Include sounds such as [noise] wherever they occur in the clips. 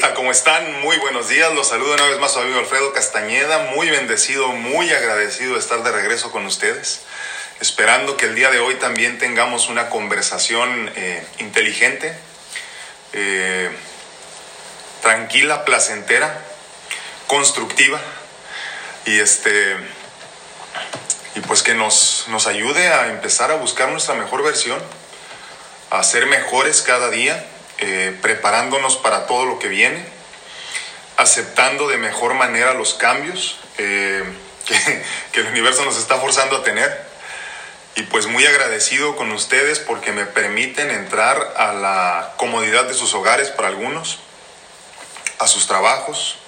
¿Qué tal? ¿Cómo están? Muy buenos días. Los saludo una vez más su amigo Alfredo Castañeda. Muy bendecido, muy agradecido de estar de regreso con ustedes. Esperando que el día de hoy también tengamos una conversación eh, inteligente, eh, tranquila, placentera, constructiva y este y pues que nos, nos ayude a empezar a buscar nuestra mejor versión, a ser mejores cada día, eh, preparándonos para todo lo que viene, aceptando de mejor manera los cambios eh, [laughs] que, el universo nos está forzando a tener. Y pues muy agradecido con ustedes porque me permiten entrar a la comodidad de sus hogares para algunos, a sus trabajos,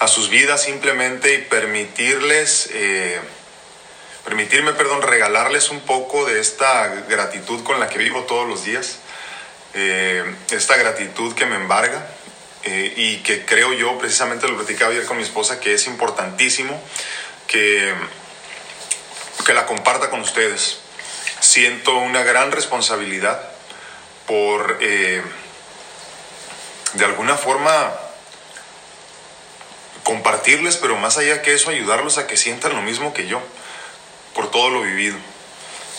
a sus vidas simplemente y permitirles eh, permitirme, perdón, regalarles un poco de esta gratitud con la que vivo todos los días, eh, esta gratitud que me embarga eh, y que creo yo, precisamente lo platicaba ayer con mi esposa, que es importantísimo que, que la comparta con ustedes. Siento una gran responsabilidad por, eh, de alguna forma, compartirles, pero más allá que eso, ayudarlos a que sientan lo mismo que yo por todo lo vivido,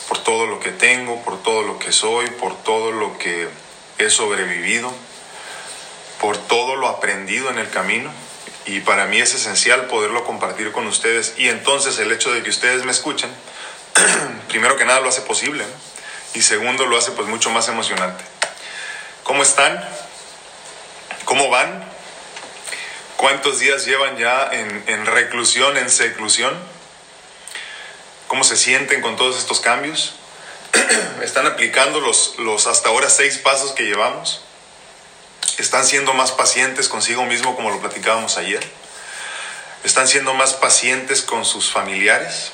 por todo lo que tengo, por todo lo que soy, por todo lo que he sobrevivido, por todo lo aprendido en el camino. Y para mí es esencial poderlo compartir con ustedes. Y entonces el hecho de que ustedes me escuchen, [clears throat] primero que nada lo hace posible. Y segundo lo hace pues mucho más emocionante. ¿Cómo están? ¿Cómo van? ¿Cuántos días llevan ya en, en reclusión, en seclusión? cómo se sienten con todos estos cambios. [clears throat] Están aplicando los, los hasta ahora seis pasos que llevamos. Están siendo más pacientes consigo mismo como lo platicábamos ayer. Están siendo más pacientes con sus familiares.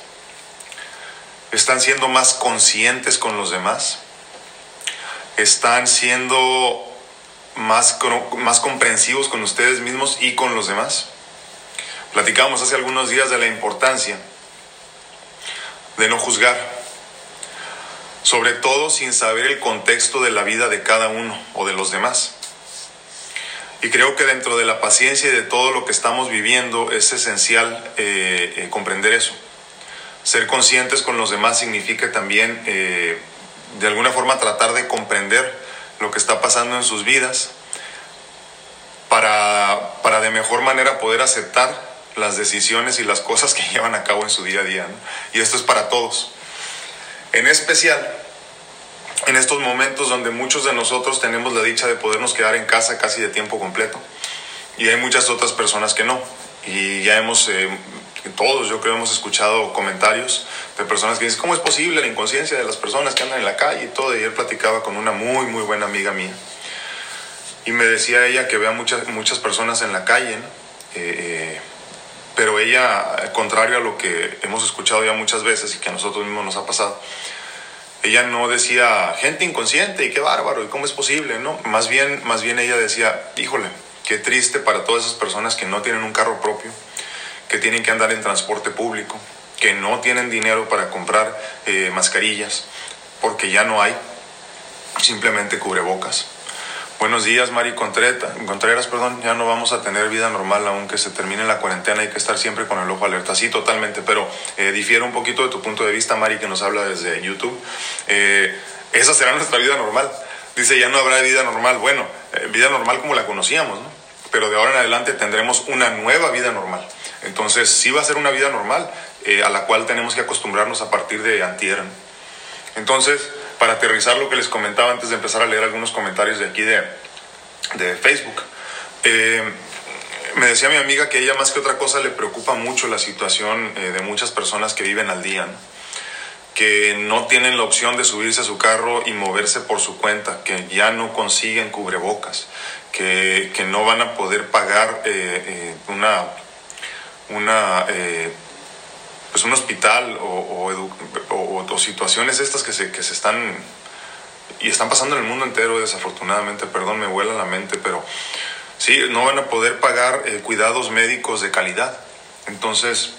Están siendo más conscientes con los demás. Están siendo más, más comprensivos con ustedes mismos y con los demás. Platicábamos hace algunos días de la importancia de no juzgar, sobre todo sin saber el contexto de la vida de cada uno o de los demás. Y creo que dentro de la paciencia y de todo lo que estamos viviendo es esencial eh, eh, comprender eso. Ser conscientes con los demás significa también, eh, de alguna forma, tratar de comprender lo que está pasando en sus vidas para, para de mejor manera poder aceptar las decisiones y las cosas que [laughs] llevan a cabo en su día a día. Y esto es para todos. En especial, en estos momentos donde muchos de nosotros tenemos la dicha de podernos quedar en casa casi de tiempo completo. Y hay muchas otras personas que no. Y ya hemos, eh, todos yo creo, hemos escuchado comentarios de personas que dicen, ¿cómo es posible la inconsciencia de las personas que andan en la calle y todo? Y él platicaba con una muy, muy buena amiga mía. Y me decía ella que vea muchas, muchas personas en la calle, ¿no? eh, eh pero ella, contrario a lo que hemos escuchado ya muchas veces y que a nosotros mismos nos ha pasado, ella no decía gente inconsciente y qué bárbaro y cómo es posible, no, más bien, más bien ella decía, híjole, qué triste para todas esas personas que no tienen un carro propio, que tienen que andar en transporte público, que no tienen dinero para comprar eh, mascarillas, porque ya no hay simplemente cubrebocas Buenos días, Mari Contreras, perdón, ya no vamos a tener vida normal aunque se termine la cuarentena, hay que estar siempre con el ojo alerta. Sí, totalmente, pero eh, difiere un poquito de tu punto de vista, Mari, que nos habla desde YouTube. Eh, esa será nuestra vida normal. Dice, ya no habrá vida normal. Bueno, eh, vida normal como la conocíamos, ¿no? Pero de ahora en adelante tendremos una nueva vida normal. Entonces, sí va a ser una vida normal a la cual tenemos que acostumbrarnos a partir de antier. Entonces, para aterrizar lo que les comentaba antes de empezar a leer algunos comentarios de aquí de, de Facebook. Eh, me decía mi amiga que ella más que otra cosa le preocupa mucho la situación eh, de muchas personas que viven al día, que no tienen la opción de subirse a su carro y moverse por su cuenta, que ya no consiguen cubrebocas, que, que no van a poder pagar eh, una, una pues un hospital o, o, situaciones estas que se, que se están y están pasando en el mundo entero desafortunadamente, perdón, me vuela la mente, pero sí, no van a poder pagar eh, cuidados médicos de calidad. Entonces,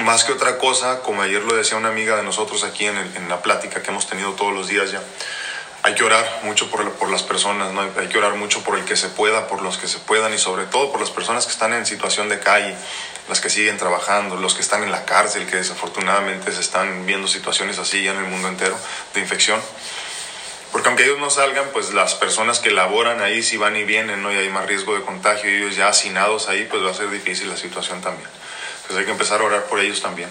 más que otra cosa, como ayer lo decía una amiga de nosotros aquí en, en la plática que hemos tenido todos los días ya, hay que orar mucho por, por las personas, ¿no? hay que orar mucho por el que se pueda, por los que se puedan y sobre todo por las personas que están en situación de calle, las que siguen trabajando, los que están en la cárcel, que desafortunadamente se están viendo situaciones así ya en el mundo entero de infección. Porque aunque ellos no salgan, pues las personas que laboran ahí si van y vienen, ¿no? Y hay más riesgo de contagio y ellos ya hacinados ahí, pues va a ser difícil la situación también. Entonces hay que empezar a orar por ellos también.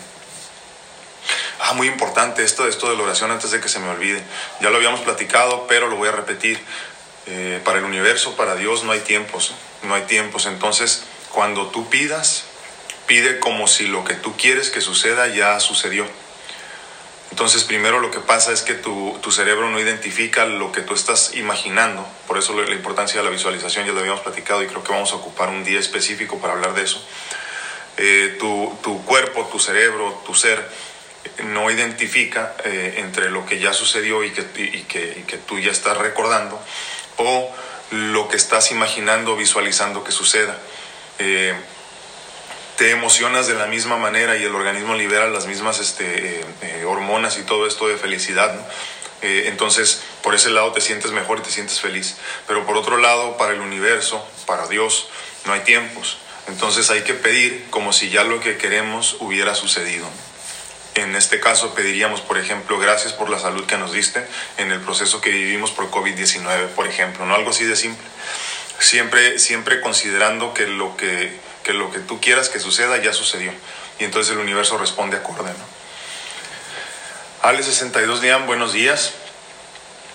Ah, muy importante esto, esto de la oración antes de que se me olvide. Ya lo habíamos platicado, pero lo voy a repetir. Eh, para el universo, para Dios no hay tiempos, no hay tiempos. Entonces, cuando tú pidas, pide como si lo que tú quieres que suceda ya sucedió. Entonces, primero lo que pasa es que tu, tu, cerebro no identifica lo que tú estás imaginando. Por eso la importancia de la visualización ya lo habíamos platicado y creo que vamos a ocupar un día específico para hablar de eso. Eh, tu, tu, cuerpo, tu cerebro, tu ser no identifica eh, entre lo que ya sucedió y que, tú ya estás recordando o lo que estás imaginando, visualizando que suceda. Eh, te emocionas de la misma manera y el organismo libera las mismas este, eh, hormonas y todo esto de felicidad. entonces, por ese lado te sientes mejor y te sientes feliz. Pero por otro lado, para el universo, para Dios, no hay tiempos. Entonces hay que pedir como si ya lo que queremos hubiera sucedido. En este caso pediríamos, por ejemplo, gracias por la salud que nos diste en el proceso que vivimos por COVID-19, por ejemplo, no algo así de simple. Siempre, siempre considerando que lo que, que lo que tú quieras que suceda ya sucedió. Y entonces el universo responde acorde. ¿no? Ale62 Dian, buenos días.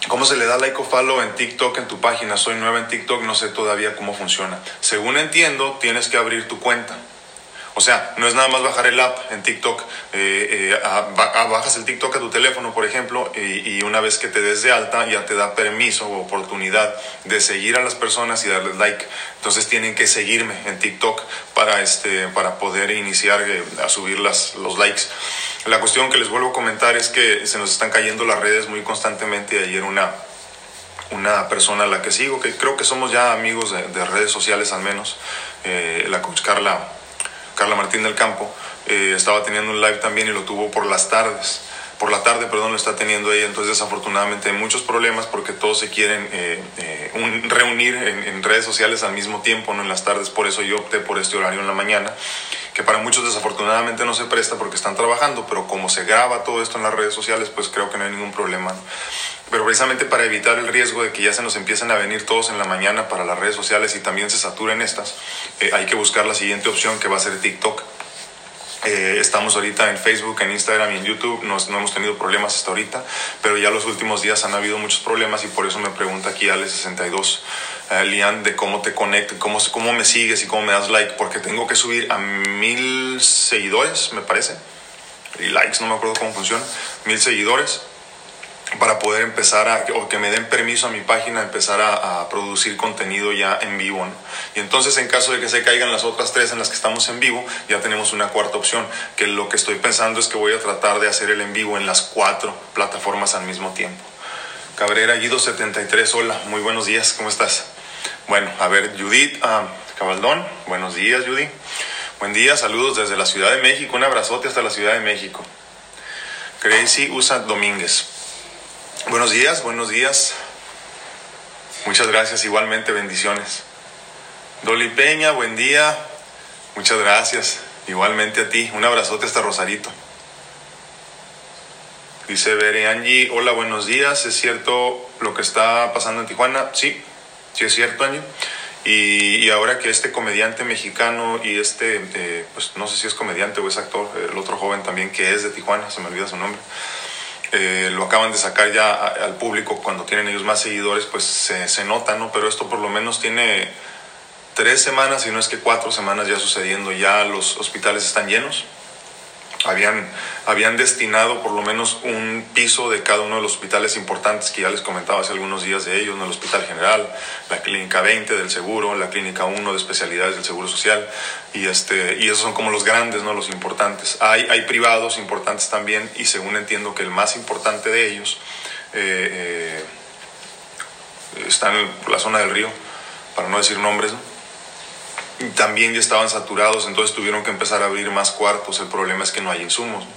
¿Cómo se le da like o follow en TikTok en tu página? Soy nueva en TikTok, no sé todavía cómo funciona. Según entiendo, tienes que abrir tu cuenta. O sea, no es nada más bajar el app en TikTok, eh, eh, bajas el TikTok a tu teléfono, por ejemplo, y, una vez que te des de alta ya te da permiso o oportunidad de seguir a las personas y darles like. Entonces tienen que seguirme en TikTok para, este, para poder iniciar eh, a subir las, los likes. La cuestión que les vuelvo a comentar es que se nos están cayendo las redes muy constantemente. Ayer una, una persona a la que sigo, que creo que somos ya amigos de, de redes sociales al menos, eh, la coach Carla Carla Martín del Campo, eh, estaba teniendo un live también y lo tuvo por las tardes. Por la tarde, perdón, lo está teniendo ella. Entonces, desafortunadamente, hay muchos problemas porque todos se quieren eh, eh, un, reunir en, redes sociales al mismo tiempo, no en las tardes. Por eso yo opté por este horario en la mañana, que para muchos desafortunadamente no se presta porque están trabajando, pero como se graba todo esto en las redes sociales, pues creo que no hay ningún problema. Pero precisamente para evitar el riesgo de que ya se nos empiecen a venir todos en la mañana para las redes sociales y también se saturen estas, eh, hay que buscar la siguiente opción que va a ser TikTok. Eh, estamos ahorita en Facebook, en Instagram y en YouTube. No, no, hemos tenido problemas hasta ahorita, pero ya los últimos días han habido muchos problemas y por eso me pregunta aquí Ale62, eh, Lian, de cómo te conecto, cómo, cómo me sigues y cómo me das like, porque tengo que subir a mil seguidores, me parece. Y likes, no me acuerdo cómo funciona. Mil seguidores para poder empezar a, o que me den permiso a mi página, empezar a, producir contenido ya en vivo. Y entonces en caso de que se caigan las otras tres en las que estamos en vivo, ya tenemos una cuarta opción, que lo que estoy pensando es que voy a tratar de hacer el en vivo en las cuatro plataformas al mismo tiempo. Cabrera Guido 73, hola, muy buenos días, ¿cómo estás? Bueno, a ver, Judith uh, Cabaldón, buenos días Judith. Buen día, saludos desde la Ciudad de México, un abrazote hasta la Ciudad de México. Crazy Usa Domínguez, Buenos días, buenos días. Muchas gracias, igualmente bendiciones. Doli Peña, buen día. Muchas gracias, igualmente a ti. Un abrazote hasta Rosarito. Dice Bere Angie, hola, buenos días. ¿Es cierto lo que está pasando en Tijuana? Sí, sí es cierto, Angie. Y, y ahora que este comediante mexicano y este, eh, pues no sé si es comediante o es actor, el otro joven también que es de Tijuana, se me olvida su nombre eh, lo acaban de sacar ya a, al público cuando tienen ellos más seguidores, pues se, se, nota, ¿no? Pero esto por lo menos tiene tres semanas, si no es que cuatro semanas ya sucediendo, ya los hospitales están llenos. Habían, habían destinado por lo menos un piso de cada uno de los hospitales importantes que ya les comentaba hace algunos días de ellos, ¿no? el Hospital General, la Clínica 20 del Seguro, la Clínica 1 de especialidades del Seguro Social, y, este, y esos son como los grandes, ¿no? los importantes. Hay, hay privados importantes también, y según entiendo que el más importante de ellos eh, eh, está en la zona del río, para no decir nombres, ¿no? También ya estaban saturados, entonces tuvieron que empezar a abrir más cuartos. El problema es que no hay insumos. ¿no?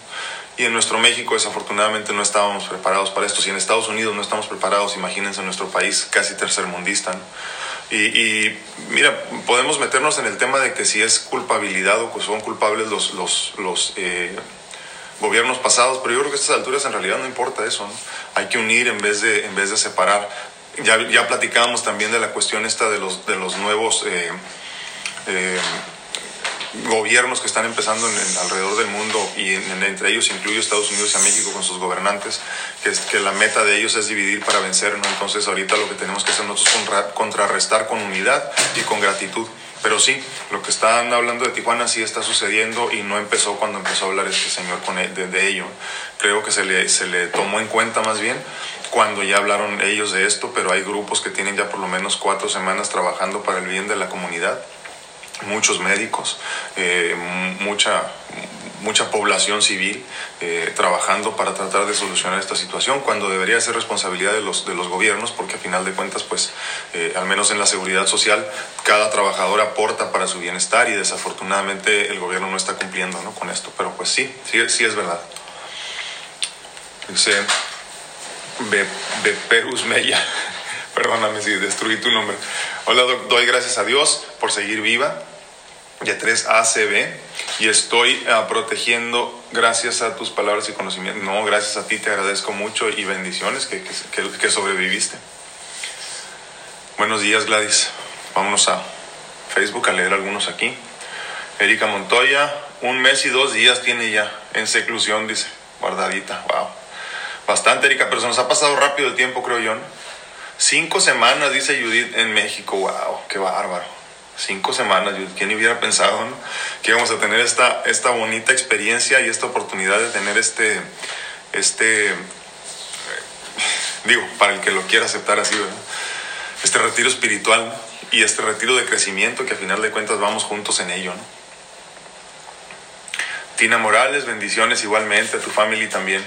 Y en nuestro México desafortunadamente no estábamos preparados para esto. Si en Estados Unidos no estamos preparados, imagínense en nuestro país casi tercermundista. ¿no? Y, mira, podemos meternos en el tema de que si es culpabilidad o que son culpables los, los, los eh, gobiernos pasados, pero yo creo que a estas alturas en realidad no importa eso. ¿no? Hay que unir en vez de, en vez de separar. Ya, ya platicábamos también de la cuestión esta de los, de los nuevos... Eh, eh, gobiernos que están empezando en, alrededor del mundo y entre ellos incluyo Estados Unidos y México con sus gobernantes, que, es, que la meta de ellos es dividir para vencer, ¿no? Entonces ahorita lo que tenemos que hacer nosotros es contrarrestar con unidad y con gratitud. Pero sí, lo que están hablando de Tijuana sí está sucediendo y no empezó cuando empezó a hablar este señor con de, de, ello. Creo que se le, se le tomó en cuenta más bien cuando ya hablaron ellos de esto, pero hay grupos que tienen ya por lo menos cuatro semanas trabajando para el bien de la comunidad muchos médicos, eh, mucha, mucha población civil eh, trabajando para tratar de solucionar esta situación, cuando debería ser responsabilidad de los, de los gobiernos, porque a final de cuentas, pues, eh, al menos en la seguridad social, cada trabajador aporta para su bienestar y desafortunadamente el gobierno no está cumpliendo ¿no? con esto. Pero pues sí, sí, sí es verdad. Dice Beperus Mella, perdóname si destruí tu nombre. Hola, doy gracias a Dios por seguir viva y 3 ACB y estoy ah, protegiendo gracias a tus palabras y conocimientos. No, gracias a ti te agradezco mucho y bendiciones que, que, que sobreviviste. Buenos días Gladys. Vámonos a Facebook a leer algunos aquí. Erika Montoya, un mes y dos días tiene ya en seclusión, dice, guardadita. Wow. Bastante, Erika, pero se nos ha pasado rápido el tiempo, creo yo. Cinco semanas, dice Judith, en México. Wow, qué bárbaro cinco semanas, ¿quién hubiera pensado que íbamos a tener esta, esta bonita experiencia y esta oportunidad de tener este, este, eh, digo, para el que lo quiera aceptar así, este retiro espiritual y este retiro de crecimiento que a final de cuentas vamos juntos en ello. ¿no? Tina Morales, bendiciones igualmente, a tu familia también.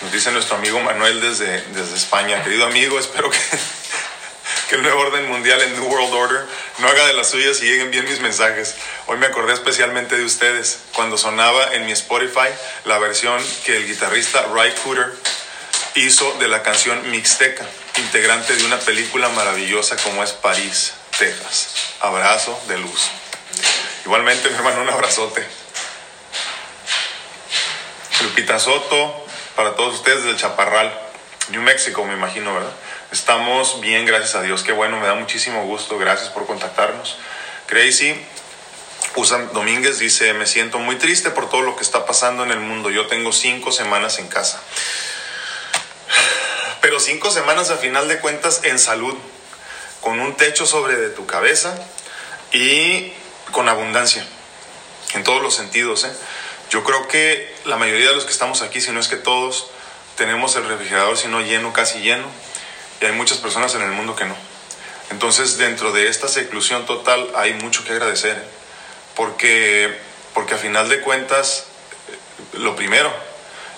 Nos dice nuestro amigo Manuel desde, desde España. Querido amigo, espero que [laughs] que el nuevo orden mundial, el New World Order, no haga de las suyas y lleguen bien mis mensajes. Hoy me acordé especialmente de ustedes cuando sonaba en mi Spotify la versión que el guitarrista Ray Cooter hizo de la canción Mixteca, integrante de una película maravillosa como es París, Texas. Abrazo de luz. Igualmente, mi hermano, un abrazote. Lupita Soto, para todos ustedes del Chaparral, New Mexico, me imagino, ¿verdad? Estamos bien, gracias a Dios. Qué bueno, me da muchísimo gusto. Gracias por contactarnos. Crazy. Usan Domínguez dice, me siento muy triste por todo lo que está pasando en el mundo. Yo tengo cinco semanas en casa. Pero cinco semanas a final de cuentas en salud, con un techo sobre de tu cabeza y con abundancia, en todos los sentidos. ¿eh? Yo creo que la mayoría de los que estamos aquí, si no es que todos, tenemos el refrigerador, si no lleno, casi lleno y hay muchas personas en el mundo que no. Entonces, dentro de esta seclusión total hay mucho que agradecer, ¿eh? porque, porque a final de cuentas, eh, lo primero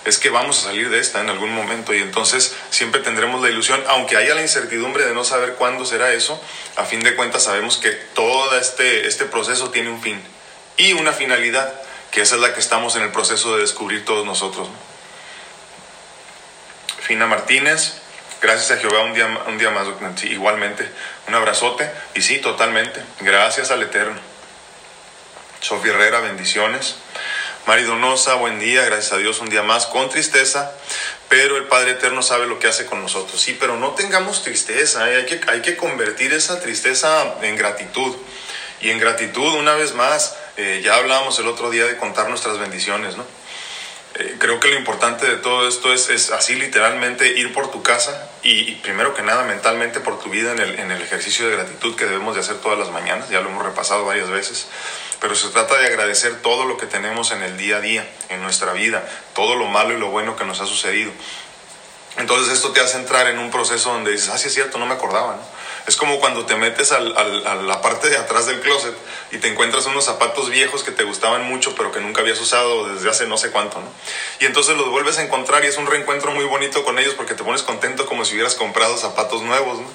es que vamos a salir de esta en algún momento y entonces siempre tendremos la ilusión, aunque haya la incertidumbre de no saber cuándo será eso, a fin de cuentas sabemos que todo este, este proceso tiene un fin y una finalidad, que esa es la que estamos en el proceso de descubrir todos nosotros. Fina Martínez, Gracias a Jehová un día, un día más, igualmente. Un abrazote. Y sí, totalmente. Gracias al Eterno. Sofía Herrera, bendiciones. Mari Donosa, buen día, gracias a Dios un día más, con tristeza, pero el Padre Eterno sabe lo que hace con nosotros. Sí, pero no tengamos tristeza, ¿eh? hay, que, hay que convertir esa tristeza en gratitud. Y en gratitud, una vez más, eh, ya hablábamos el otro día de contar nuestras bendiciones, ¿no? Eh, creo que lo importante de todo esto es, es así literalmente ir por tu casa y, primero que nada mentalmente por tu vida en el, en el, ejercicio de gratitud que debemos de hacer todas las mañanas, ya lo hemos repasado varias veces, pero se trata de agradecer todo lo que tenemos en el día a día, en nuestra vida, todo lo malo y lo bueno que nos ha sucedido. Entonces esto te hace entrar en un proceso donde dices, ah, sí es cierto, no me acordaba, ¿no? Es como cuando te metes al, al, a la parte de atrás del closet y te encuentras unos zapatos viejos que te gustaban mucho, pero que nunca habías usado desde hace no sé cuánto, ¿no? Y entonces los vuelves a encontrar y es un reencuentro muy bonito con ellos porque te pones contento como si hubieras comprado zapatos nuevos, ¿no?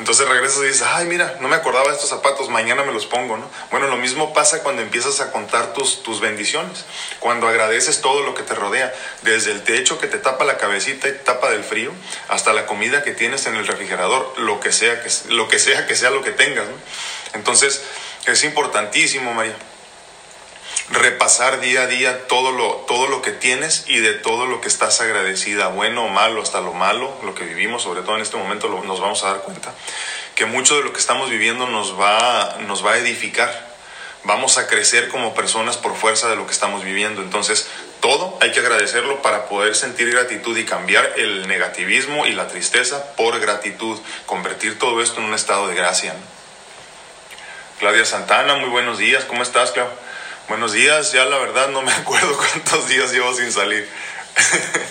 Entonces regresas y dices, ay, mira, no me acordaba de estos zapatos, mañana me los pongo, ¿no? Bueno, lo mismo pasa cuando empiezas a contar tus, tus bendiciones, cuando agradeces todo lo que te rodea, desde el techo que te tapa la cabecita y te tapa del frío, hasta la comida que tienes en el refrigerador, lo que sea que, lo que, sea, que sea lo que tengas. Entonces, es importantísimo, María repasar día a día todo lo, todo lo que tienes y de todo lo que estás agradecida, bueno o malo, hasta lo malo, lo que vivimos, sobre todo en este momento nos vamos a dar cuenta, que mucho de lo que estamos viviendo nos va, nos va a edificar. Vamos a crecer como personas por fuerza de lo que estamos viviendo. Entonces, todo hay que agradecerlo para poder sentir gratitud y cambiar el negativismo y la tristeza por gratitud, convertir todo esto en un estado de gracia. Claudia Santana, muy buenos días, ¿cómo estás, Claudia? Buenos días, ya la verdad no me [laughs] acuerdo cuántos días llevo sin salir.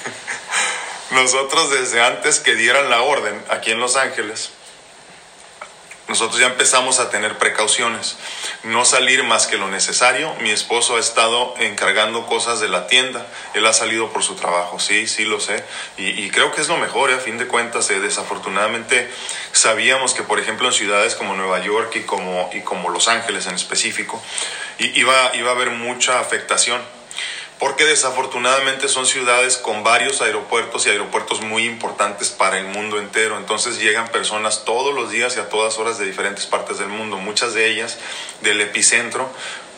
[laughs] Nosotros desde antes que dieran la orden aquí en Los Ángeles, nosotros ya empezamos a tener precauciones, no salir más que lo necesario. Mi esposo ha estado encargando cosas de la tienda, él ha salido por su trabajo, sí, sí lo sé, y, creo que es lo mejor, ¿eh? a fin de cuentas, eh, desafortunadamente sabíamos que, por ejemplo, en ciudades como Nueva York y como, Los Ángeles en específico, iba a haber mucha afectación porque desafortunadamente son ciudades con varios aeropuertos y aeropuertos muy importantes para el mundo entero. Entonces llegan personas todos los días y a todas horas de diferentes partes del mundo, muchas de ellas del epicentro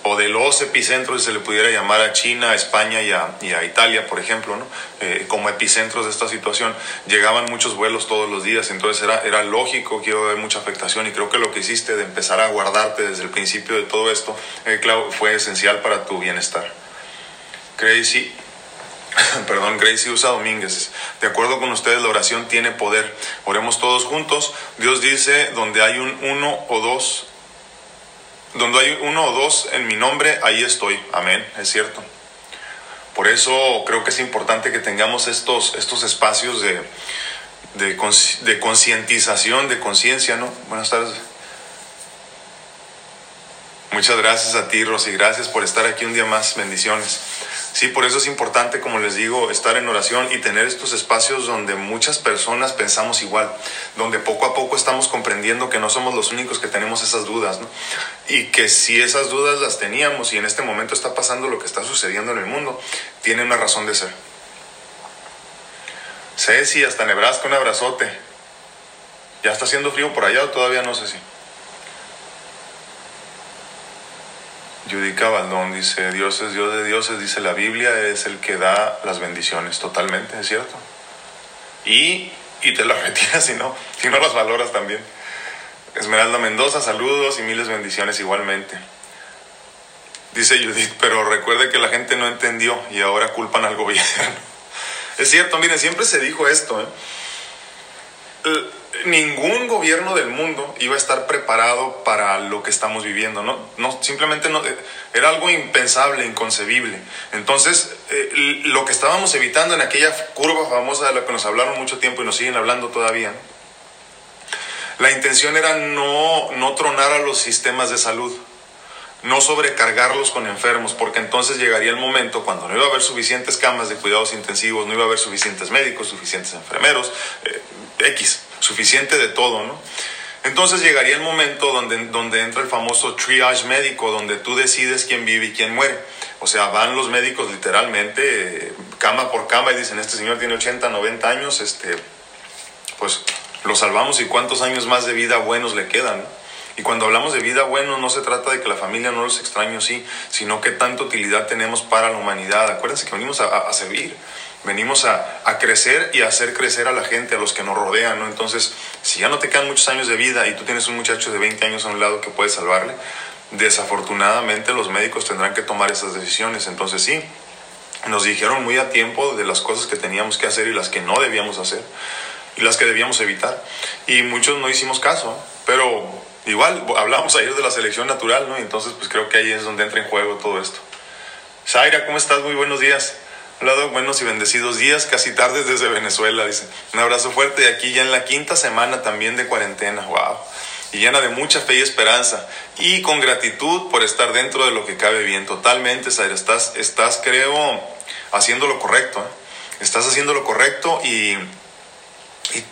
o de los epicentros, si se le pudiera llamar a China, a España y a, Italia, por ejemplo, ¿no? Eh, como epicentros de esta situación. Llegaban muchos vuelos todos los días, entonces era, era lógico a haber mucha afectación y creo que lo que hiciste de empezar a guardarte desde el principio de todo esto, eh, fue esencial para tu bienestar. Gracie, [coughs] perdón, Gracie Usa Domínguez. De acuerdo con ustedes, la oración tiene poder. Oremos todos juntos. Dios dice, donde hay un uno o dos, donde hay uno o dos en mi nombre, ahí estoy. Amén, es cierto. Por eso creo que es importante que tengamos estos, estos espacios de, de concientización, de conciencia, ¿no? Buenas tardes. Muchas gracias a ti, Rosy. Gracias por estar aquí un día más. Bendiciones. Sí, por eso es importante, como les digo, estar en oración y tener estos espacios donde muchas personas pensamos igual, donde poco a poco estamos comprendiendo que no somos los únicos que tenemos esas dudas, ¿no? Y que si esas dudas las teníamos y en este momento está pasando lo que está sucediendo en el mundo, tiene una razón de ser. Ceci, hasta Nebraska, un abrazote. ¿Ya está haciendo frío por allá o todavía no sé Judica Baldón dice, Dios es Dios de dioses, dice la Biblia, es el que da las bendiciones, totalmente, es cierto. Y, y te las [laughs] retiras si no, si no las valoras también. Esmeralda Mendoza, saludos y miles bendiciones igualmente. Dice Judith, pero recuerde que la gente no entendió y ahora culpan al gobierno. [laughs] Es cierto, miren, siempre se dijo esto. ¿eh? Ningún gobierno del mundo iba a estar preparado para lo que estamos viviendo, ¿no? no simplemente no, eh, era algo impensable, inconcebible. Entonces, eh, lo que estábamos evitando en aquella curva famosa de la que nos hablaron mucho tiempo y nos siguen hablando todavía, la intención era no, no tronar a los sistemas de salud, no sobrecargarlos con enfermos, porque entonces llegaría el momento cuando no iba a haber suficientes camas de cuidados intensivos, no iba a haber suficientes médicos, suficientes enfermeros, eh, X suficiente de todo, ¿no? Entonces llegaría el momento donde, donde entra el famoso triage médico, donde tú decides quién vive y quién muere. O sea, van los médicos literalmente cama por cama y dicen, este señor tiene 80, 90 años, este, pues lo salvamos y cuántos años más de vida buenos le quedan. Y cuando hablamos de vida bueno, no se trata de que la familia no los extraño, sí, sino que tanta utilidad tenemos para la humanidad. Acuérdense que venimos a, a servir. Venimos a, crecer y a hacer crecer a la gente, a los que nos rodean, ¿no? Entonces, si ya no te quedan muchos años de vida y tú tienes un muchacho de 20 años a un lado que puedes salvarle, desafortunadamente los médicos tendrán que tomar esas decisiones. Entonces, sí, nos dijeron muy a tiempo de las cosas que teníamos que hacer y las que no debíamos hacer y las que debíamos evitar. Y muchos no hicimos caso, pero igual hablamos ayer de la selección natural, ¿no? Entonces, pues creo que ahí es donde entra en juego todo esto. Zaira, ¿cómo estás? Muy buenos días. Hola buenos y bendecidos días, casi tardes desde Venezuela, dice. Un abrazo fuerte y aquí ya en la quinta semana también de cuarentena, wow. Y llena de mucha fe y esperanza. Y con gratitud por estar dentro de lo que cabe bien. Totalmente, Zaira, estás, estás creo, haciendo lo correcto. ¿eh? Estás haciendo lo correcto y, y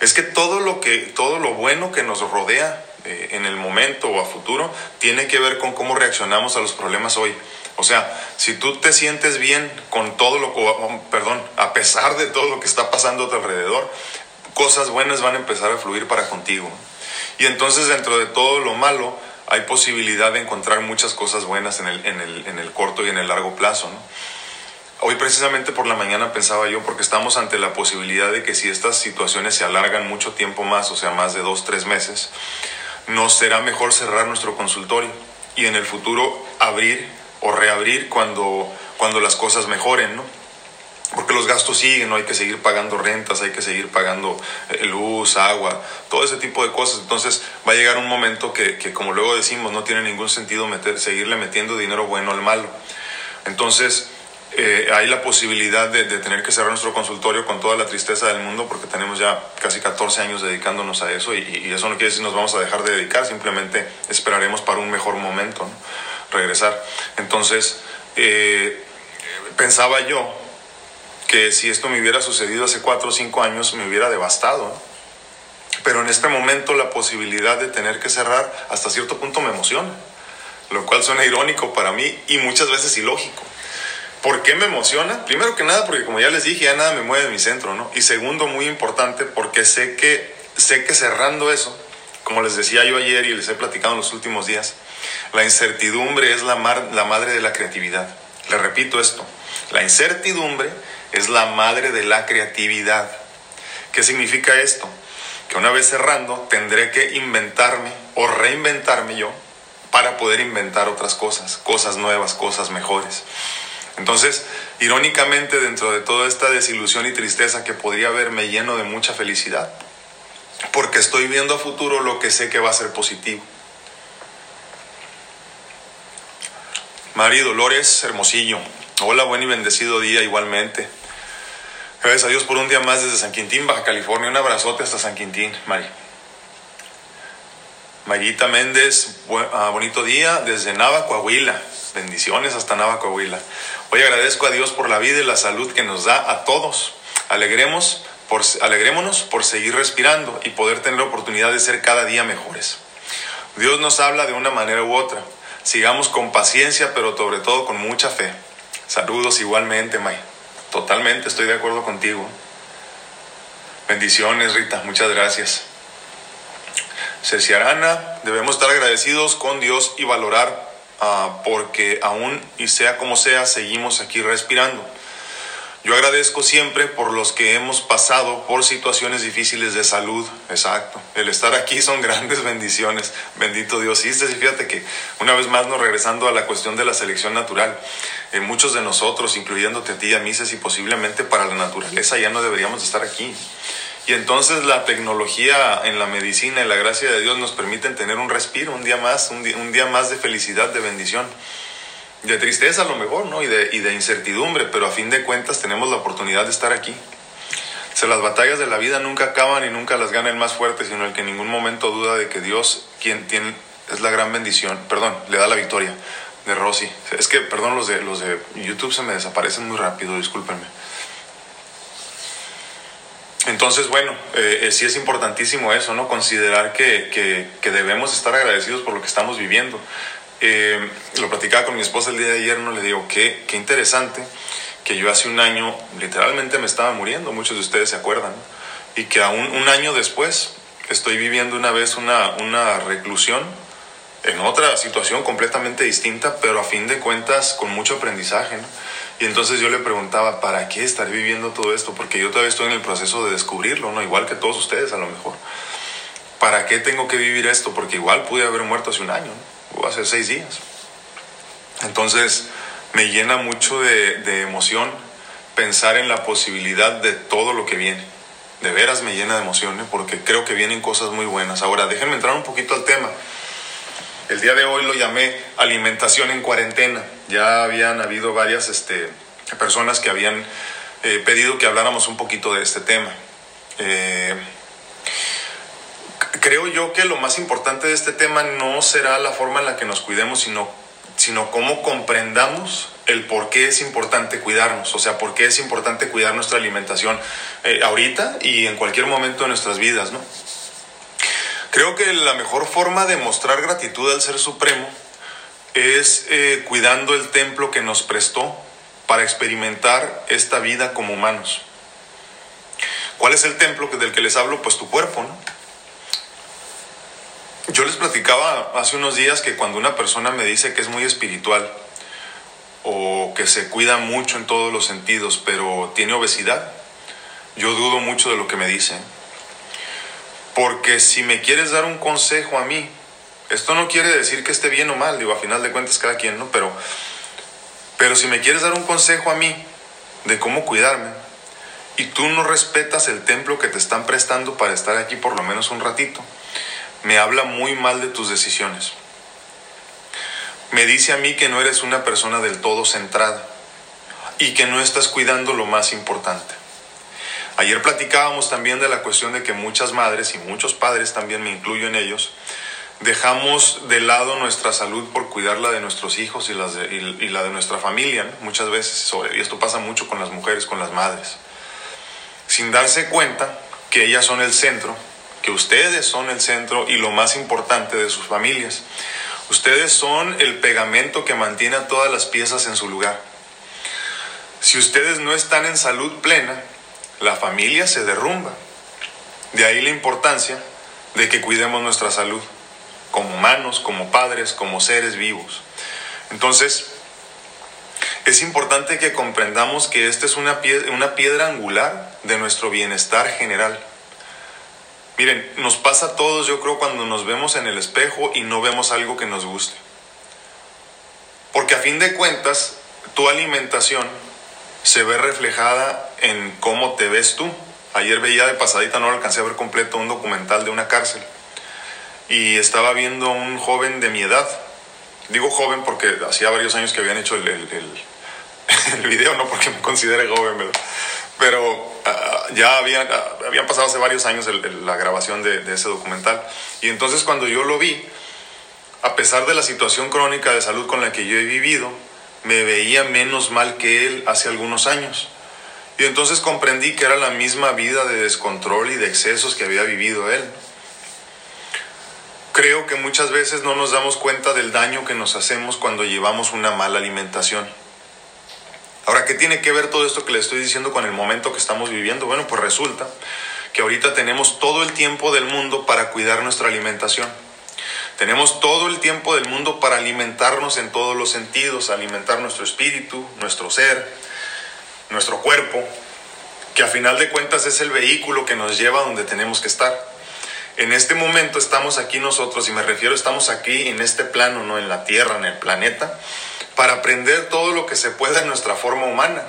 es que todo lo, que, todo lo bueno que nos rodea eh, en el momento o a futuro tiene que ver con cómo reaccionamos a los problemas hoy. O sea, si tú te sientes bien con todo lo perdón, a pesar de todo lo que está pasando a tu alrededor, cosas buenas van a empezar a fluir para contigo. Y entonces dentro de todo lo malo hay posibilidad de encontrar muchas cosas buenas en el, en el, en el corto y en el largo plazo. Hoy precisamente por la mañana pensaba yo, porque estamos ante la posibilidad de que si estas situaciones se alargan mucho tiempo más, o sea, más de dos, tres meses, nos será mejor cerrar nuestro consultorio y en el futuro abrir o reabrir cuando, cuando las cosas mejoren, ¿no? Porque los gastos siguen, ¿no? Hay que seguir pagando rentas, hay que seguir pagando eh, luz, agua, todo ese tipo de cosas. Entonces va a llegar un momento que, que como luego decimos, no tiene ningún sentido meter, seguirle metiendo dinero bueno al malo. Entonces, eh, hay la posibilidad de, tener que cerrar nuestro consultorio con toda la tristeza del mundo porque tenemos ya casi 14 años dedicándonos a eso y, eso no quiere decir nos vamos a dejar de dedicar, simplemente esperaremos para un mejor momento, ¿no? Regresar. Entonces, eh, pensaba yo que si esto me hubiera sucedido hace 4 o 5 años me hubiera devastado, pero en este momento la posibilidad de tener que cerrar hasta cierto punto me emociona, lo cual suena irónico para mí y muchas veces ilógico. ¿Por qué me emociona? Primero que nada, porque como ya les dije, ya nada me mueve de mi centro, ¿no? Y segundo, muy importante, porque sé que, sé que cerrando eso, como les decía yo ayer y les he platicado en los últimos días, la incertidumbre es la, la madre de la creatividad. Le repito esto, la incertidumbre es la madre de la creatividad. ¿Qué significa esto? Que una vez cerrando tendré que inventarme o reinventarme yo para poder inventar otras cosas, cosas nuevas, cosas mejores. Entonces, irónicamente, dentro de toda esta desilusión y tristeza que podría haber, lleno de mucha felicidad, porque estoy viendo a futuro lo que sé que va a ser positivo. Mari Dolores Hermosillo, hola, buen y bendecido día igualmente. Gracias a Dios por un día más desde San Quintín, Baja California. Un abrazote hasta San Quintín, Mari. Marita Méndez, ah, bonito día desde Nava, Coahuila. Bendiciones hasta Nava, Coahuila. Hoy agradezco a Dios por la vida y la salud que nos da a todos. Alegremos por, alegrémonos por seguir respirando y poder tener la oportunidad de ser cada día mejores. Dios nos habla de una manera u otra. Sigamos con paciencia, pero sobre todo con mucha fe. Saludos igualmente, May. Totalmente estoy de acuerdo contigo. Bendiciones, Rita. Muchas gracias. Ceci Arana, debemos estar agradecidos con Dios y valorar Ah, porque aún y sea como sea, seguimos aquí respirando. Yo agradezco siempre por los que hemos pasado por situaciones difíciles de salud, exacto. El estar aquí son grandes [laughs] bendiciones, bendito Dios. Y fíjate que una vez más nos regresando a la cuestión de la selección natural, eh, muchos de nosotros, incluyéndote a ti y si posiblemente para la naturaleza ya no deberíamos estar aquí. Y entonces la tecnología en la medicina y la gracia de Dios nos permiten tener un respiro, un día más, un día, más de felicidad, de bendición. De tristeza a lo mejor, ¿no? Y de, y de incertidumbre, pero a fin de cuentas tenemos la oportunidad de estar aquí. O las batallas de la vida nunca acaban y nunca las gana el más fuerte, sino el que en ningún momento duda de que Dios, quien tiene, es la gran bendición, perdón, le da la victoria de Rosy. Es que, perdón, los de, los de YouTube se me desaparecen muy rápido, discúlpenme. Entonces, bueno, eh, eh, sí es importantísimo eso, ¿no? Considerar que, debemos estar agradecidos por lo que estamos viviendo. Eh, lo platicaba con mi esposa el día de ayer, no le digo, qué, qué interesante que yo hace un año literalmente me estaba muriendo, muchos de ustedes se acuerdan, y que aún un año después estoy viviendo una vez una, una reclusión en otra situación completamente distinta, pero a fin de cuentas con mucho aprendizaje. ¿no? Y entonces yo le preguntaba, ¿para qué estar viviendo todo esto? Porque yo todavía estoy en el proceso de descubrirlo, ¿no? Igual que todos ustedes a lo mejor. ¿Para qué tengo que vivir esto? Porque igual pude haber muerto hace un año, ¿no? Hace seis días. Entonces me llena mucho de, de emoción pensar en la posibilidad de todo lo que viene. De veras me llena de emoción, ¿eh? porque creo que vienen cosas muy buenas. Ahora, déjenme entrar un poquito al tema. El día de hoy lo llamé alimentación en cuarentena. Ya habían habido varias este, personas que habían eh, pedido que habláramos un poquito de este tema. Eh, creo yo que lo más importante de este tema no será la forma en la que nos cuidemos, sino, sino cómo comprendamos el por qué es importante cuidarnos, o sea, por qué es importante cuidar nuestra alimentación eh, ahorita y en cualquier momento de nuestras vidas, ¿no? Creo que la mejor forma de mostrar gratitud al Ser Supremo es eh, cuidando el templo que nos prestó para experimentar esta vida como humanos. ¿Cuál es el templo del que les hablo? Pues tu cuerpo, ¿no? Yo les platicaba hace unos días que cuando una persona me dice que es muy espiritual o que se cuida mucho en todos los sentidos, pero tiene obesidad, yo dudo mucho de lo que me dicen. Porque si me quieres dar un consejo a mí, esto no quiere decir que esté bien o mal, digo, a final de cuentas cada quien, ¿no? Pero, pero si me quieres dar un consejo a mí de cómo cuidarme y tú no respetas el templo que te están prestando para estar aquí por lo menos un ratito, me habla muy mal de tus decisiones. Me dice a mí que no eres una persona del todo centrada y que no estás cuidando lo más importante. Ayer platicábamos también de la cuestión de que muchas madres y muchos padres, también me incluyo en ellos, dejamos de lado nuestra salud por cuidarla de nuestros hijos y, la de nuestra familia, muchas veces, y esto pasa mucho con las mujeres, con las madres, sin darse cuenta que ellas son el centro que ustedes son el centro y lo más importante de sus familias. Ustedes son el pegamento que mantiene a todas las piezas en su lugar. Si ustedes no están en salud plena, la familia se derrumba. De ahí la importancia de que cuidemos nuestra salud, como humanos, como padres, como seres vivos. Entonces, es importante que comprendamos que esta es una una piedra angular de nuestro bienestar general. Miren, nos pasa a todos, yo creo, cuando nos vemos en el espejo y no vemos algo que nos guste. Porque a fin de cuentas, tu alimentación se ve reflejada en cómo te ves tú. Ayer veía de pasadita, no lo alcancé a ver completo, un documental de una cárcel. Y estaba viendo un joven de mi edad. Digo joven porque hacía varios años que habían hecho el, el, [laughs] video, no porque me considere joven, ¿verdad? Pero Ah, ya habían, ah, habían pasado hace varios años la grabación de, de, ese documental. Y entonces cuando yo lo vi, a pesar de la situación crónica de salud con la que yo he vivido, me veía menos mal que él hace algunos años. Y entonces comprendí que era la misma vida de descontrol y de excesos que había vivido él. Creo que muchas veces no nos damos cuenta del daño que nos hacemos cuando llevamos una mala alimentación. Ahora, ¿qué tiene que ver todo esto que le estoy diciendo con el momento que estamos viviendo? Bueno, pues resulta que ahorita tenemos todo el tiempo del mundo para cuidar nuestra alimentación. Tenemos todo el tiempo del mundo para alimentarnos en todos los sentidos, alimentar nuestro espíritu, nuestro ser, nuestro cuerpo, que a final de cuentas es el vehículo que nos lleva donde tenemos que estar. En este momento estamos aquí nosotros, y me refiero, estamos aquí en este plano, no en la Tierra, en el planeta, para aprender todo lo que se pueda en nuestra forma humana.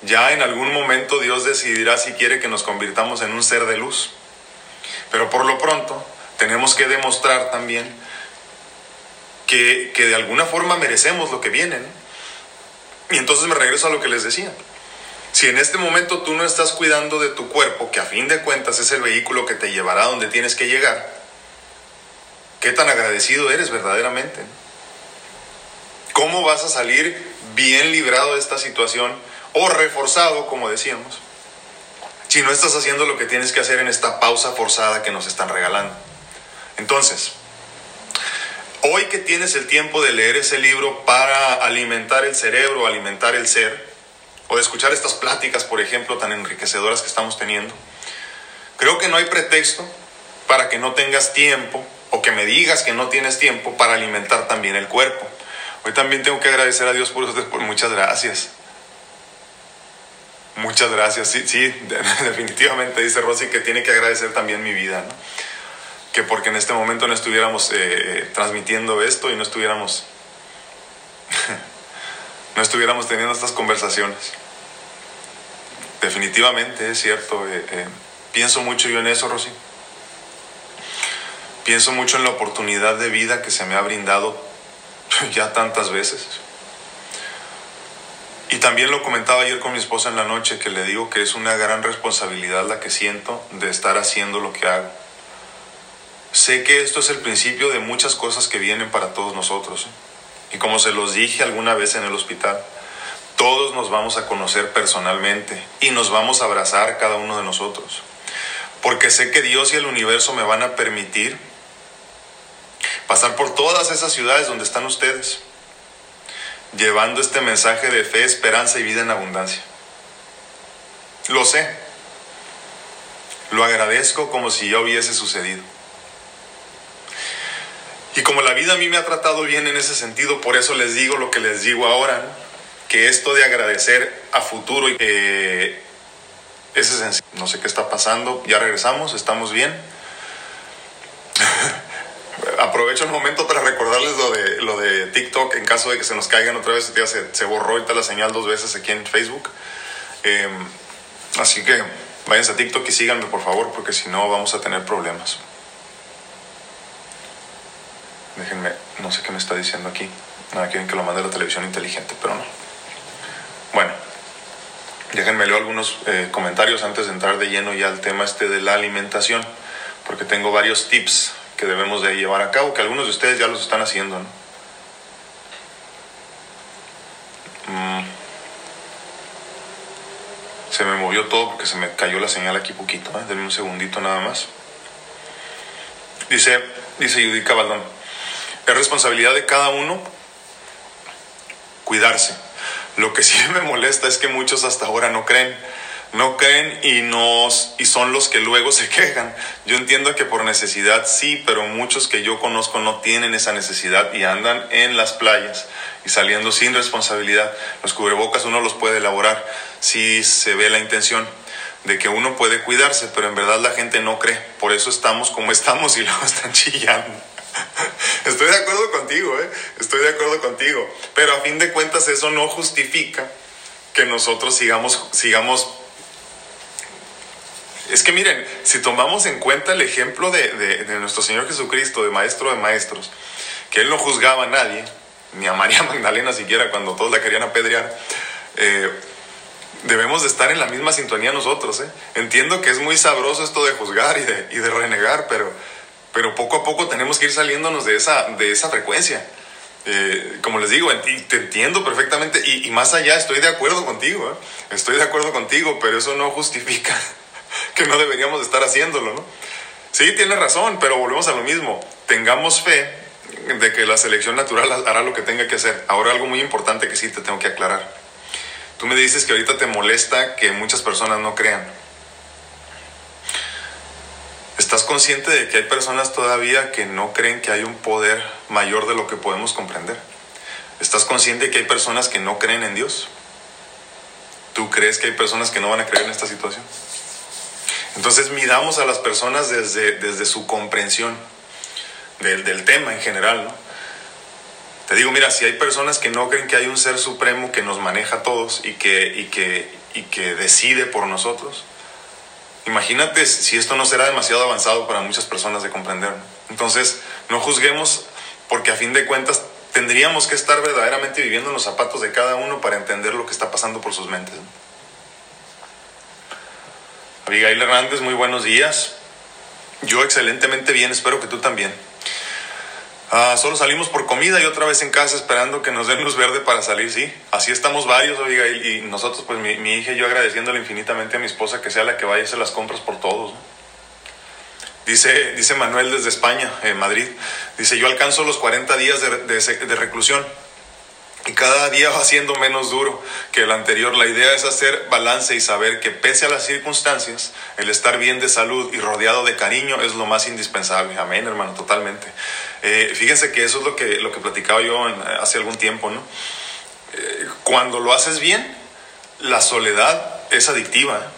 Ya en algún momento Dios decidirá si quiere que nos convirtamos en un ser de luz. Pero por lo pronto tenemos que demostrar también que, de alguna forma merecemos lo que viene. Y entonces me regreso a lo que les decía. Si en este momento tú no estás cuidando de tu cuerpo, que a fin de cuentas es el vehículo que te llevará donde tienes que llegar, ¿qué tan agradecido eres verdaderamente? ¿Cómo vas a salir bien librado de esta situación o reforzado, como decíamos, si no estás haciendo lo que tienes que hacer en esta pausa forzada que nos están regalando? Entonces, hoy que tienes el tiempo de leer ese libro para alimentar el cerebro, alimentar el ser, o de escuchar estas pláticas, por ejemplo, tan enriquecedoras que estamos teniendo, creo que no hay pretexto para que no tengas tiempo o que me digas que no tienes tiempo para alimentar también el cuerpo. Hoy también tengo que agradecer a Dios por ustedes, por muchas gracias. Muchas gracias. Sí, sí, [laughs] definitivamente dice Rosy que tiene que agradecer también mi vida, ¿no? Que porque en este momento no estuviéramos eh, transmitiendo esto y no estuviéramos, [laughs] no estuviéramos teniendo estas conversaciones. Definitivamente es cierto. Eh, eh, pienso mucho yo en eso, Rosy. Pienso mucho en la oportunidad de vida que se me ha brindado [laughs] ya tantas veces. Y también lo comentaba ayer con mi esposa en la noche, que le digo que es una gran responsabilidad la que siento de estar haciendo lo que hago. Sé que esto es el principio de muchas cosas que vienen para todos nosotros. ¿eh? Y como se los dije alguna vez en el hospital, todos nos vamos a conocer personalmente y nos vamos a abrazar cada uno de nosotros. Porque sé que Dios y el universo me van a permitir pasar por todas esas ciudades donde están ustedes, llevando este mensaje de fe, esperanza y vida en abundancia. Lo sé. Lo agradezco como si ya hubiese sucedido. Y como la vida a mí me ha tratado bien en ese sentido, por eso les digo lo que les digo ahora, que esto de agradecer a futuro eh, es esencial. No sé qué está pasando, ya regresamos, estamos bien. [laughs] Aprovecho el momento para recordarles lo de, lo de TikTok en caso de que se nos caigan otra vez. Ya se, se borró ahorita la señal dos veces aquí en Facebook. Em, así que váyanse a TikTok y síganme por favor, porque si no vamos a tener problemas. Déjenme, no sé qué me está diciendo aquí. Nada, quieren que lo mande a la televisión inteligente, pero no. Bueno, déjenme leo algunos eh, comentarios antes de entrar de lleno ya al tema este de la alimentación, porque tengo varios tips que debemos de llevar a cabo, que algunos de ustedes ya los están haciendo. Mm. Se me movió todo porque se me cayó la señal aquí poquito. ¿eh? Denme un segundito nada más. Dice, dice Yudica Baldón, es responsabilidad de cada uno cuidarse. Lo que sí [laughs] me molesta es que muchos hasta ahora no creen. No creen y, nos, y son los que luego se [laughs] quejan. Yo entiendo que por necesidad sí, pero muchos que yo conozco no tienen esa necesidad y andan en las playas y saliendo sin responsabilidad. Los cubrebocas uno los puede elaborar si se ve la intención de que uno puede cuidarse, pero en verdad la gente no cree. Por eso estamos como [laughs] estamos y luego están chillando. [laughs] Estoy de acuerdo contigo, ¿eh? estoy de acuerdo contigo. Pero a fin de cuentas eso no justifica que nosotros sigamos, sigamos... Es que miren, si tomamos en cuenta el ejemplo de, nuestro Señor Jesucristo, de Maestro de Maestros, que Él no juzgaba a nadie, ni a María [laughs] Magdalena siquiera cuando todos la querían apedrear, eh, debemos de estar en la misma sintonía nosotros. ¿eh? Entiendo que es muy sabroso esto de juzgar y de, y de renegar, pero pero poco a poco tenemos que ir saliéndonos de esa, de esa frecuencia. Eh, como les digo, te entiendo perfectamente y, más allá estoy de acuerdo contigo, estoy de acuerdo contigo, pero eso no justifica [laughs] que no deberíamos estar haciéndolo, ¿no? Sí, tienes razón, pero volvemos a lo mismo. Tengamos fe de que la selección natural hará lo que tenga que hacer. Ahora algo muy importante que sí te tengo que aclarar. Tú me dices que ahorita te molesta que muchas personas no crean. ¿Estás consciente de que hay personas todavía que no creen que hay un poder mayor de lo que podemos comprender? ¿Estás consciente de que hay personas que no creen en Dios? ¿Tú crees que hay personas que no van a creer en esta situación? Entonces midamos a las personas desde, desde su comprensión del, del tema en general. ¿no? Te digo, mira, si hay personas que no creen que hay un ser supremo que nos maneja a todos y que, y que, y que decide por nosotros, Imagínate si esto no será demasiado avanzado para muchas personas de comprender. Entonces, no juzguemos porque a fin de cuentas tendríamos que estar verdaderamente viviendo en los zapatos de cada uno para entender lo que está pasando por sus mentes. Abigail Hernández, muy buenos días. Yo excelentemente bien, espero que tú también. Ah, solo salimos por comida y otra vez en casa esperando que nos den luz verde para salir, sí. Así estamos varios, oiga, y, nosotros, pues mi, hija y yo agradeciéndole infinitamente a mi esposa que sea la que vaya a hacer las compras por todos. Dice, dice Manuel desde España, en Madrid, dice, yo alcanzo los 40 días de reclusión y cada día va siendo menos duro que el anterior. La idea es hacer balance y saber que pese a las circunstancias, el estar bien de salud y rodeado de cariño es lo más indispensable. Amén, hermano, totalmente. Eh, fíjense que eso es lo que, lo que platicaba yo hace algún tiempo, ¿no? Eh, cuando lo haces bien, la soledad es adictiva.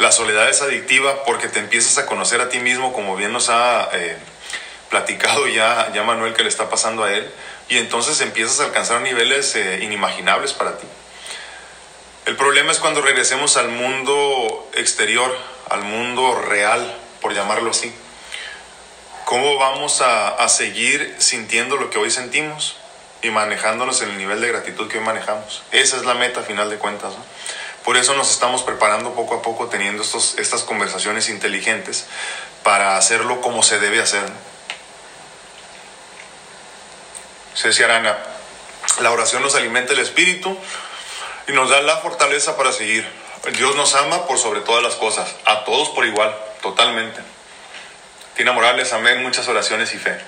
La soledad es adictiva porque te empiezas a conocer a ti mismo, como bien nos ha eh, platicado ya, ya Manuel que le está pasando a él y entonces empiezas a alcanzar niveles eh, inimaginables para ti. El problema es cuando regresemos al mundo exterior, al mundo real, por llamarlo así. ¿Cómo vamos a, a seguir sintiendo lo que hoy sentimos? y manejándonos en el nivel de gratitud que hoy manejamos. Esa es la meta final de cuentas. Por eso nos estamos preparando poco a poco teniendo estos, estas conversaciones inteligentes para hacerlo como se debe hacer. Ceci Arana, la oración nos alimenta el espíritu y nos da la fortaleza para seguir. Dios nos ama por sobre todas las cosas, a todos por igual, totalmente. Tina Morales, amén, muchas oraciones y fe.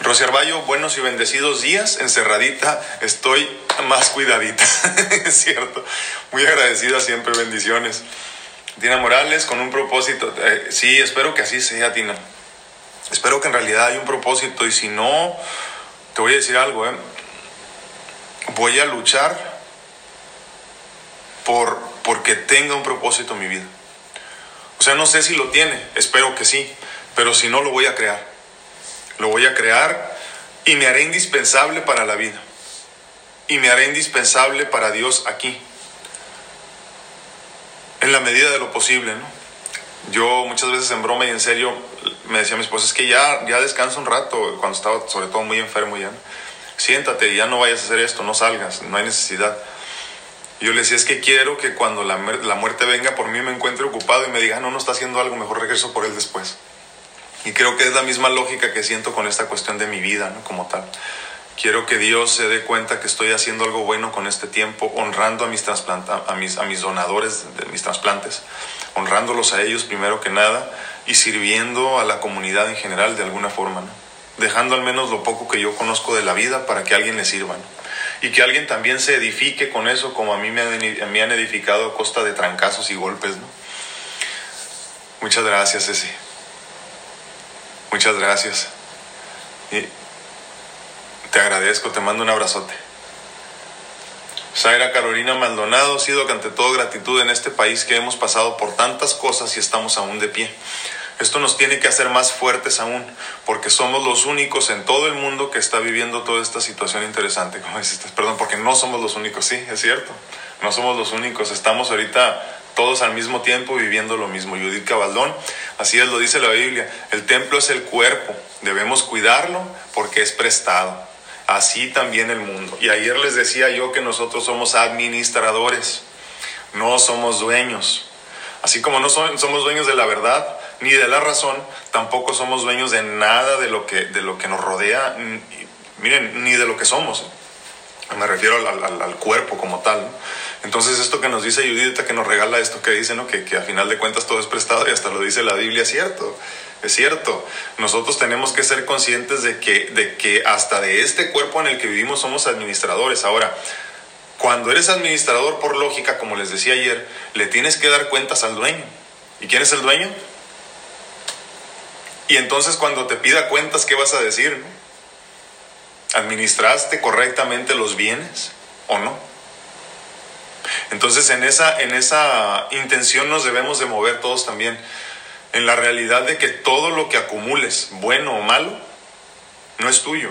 Rosy Arballo, buenos y bendecidos días, encerradita, estoy más cuidadita, [laughs] es cierto, muy agradecida siempre, bendiciones. Tina Morales, con un propósito, eh, sí, espero que así sea, Tina. Espero que en realidad hay un propósito y si no, voy a decir algo, ¿eh? voy a luchar por porque tenga un propósito en mi vida. O sea, no sé si lo tiene, espero que sí, pero si no lo voy a crear. Lo voy a crear y me haré indispensable para la vida. Y me haré indispensable para Dios aquí. En la medida de lo posible, ¿no? Yo muchas veces en broma y en serio me decía mi esposa, es que ya, ya descansa un rato, cuando estaba sobre todo muy enfermo ya. Siéntate, ya no vayas a hacer esto, no salgas, no hay necesidad. Yo le decía, es que quiero que cuando la, la muerte venga por mí me encuentre ocupado y me diga, no, no está haciendo algo, mejor regreso por él después. Y creo que es la misma lógica que siento con esta cuestión de mi vida, ¿no? Como tal. Quiero que Dios se dé cuenta que estoy haciendo algo bueno con este tiempo, honrando a mis, a mis, a mis donadores de mis trasplantes, honrándolos a ellos primero que nada y sirviendo a la comunidad en general de alguna forma, ¿no? dejando al menos lo poco que yo conozco de la vida para que alguien le sirva. Y que alguien también se edifique con eso como a mí me me han edificado a costa de trancazos y golpes. ¿no? Muchas gracias, Ceci. Muchas gracias. Y te agradezco, te mando un abrazote. Zaira Carolina Maldonado, ha sido que ante todo gratitud en este país que hemos pasado por tantas cosas y estamos aún de pie. Esto nos tiene que hacer más fuertes aún, porque somos los únicos en todo el mundo que está viviendo toda esta situación interesante. Como dices, perdón, porque no somos los únicos, sí, es cierto. No somos los únicos, estamos ahorita todos al mismo tiempo viviendo lo mismo. Judith Cabaldón, así es lo dice la Biblia, el templo es el cuerpo, debemos cuidarlo porque es prestado. Así también el mundo. Y ayer les decía yo que nosotros somos administradores, no somos dueños. Así como no somos dueños de la verdad ni de la razón, tampoco somos dueños de nada de lo que, de lo que nos rodea, miren, ni de lo que somos. Me refiero al, cuerpo como tal. Entonces esto que nos dice Judith, que nos regala esto que dice, ¿no? que, que a final de cuentas todo es prestado y hasta lo dice la Biblia, es cierto. Es cierto, nosotros tenemos que ser conscientes de que, de que hasta de este cuerpo en el que vivimos somos administradores. Ahora, cuando eres administrador por lógica, como les decía ayer, le tienes que dar cuentas al dueño. ¿Y quién es el dueño? Y entonces cuando te pida cuentas, ¿qué vas a decir? ¿Administraste correctamente los bienes o no? Entonces en esa, en esa intención nos debemos de mover todos también, en la realidad de que todo lo que acumules, bueno o malo, no es tuyo.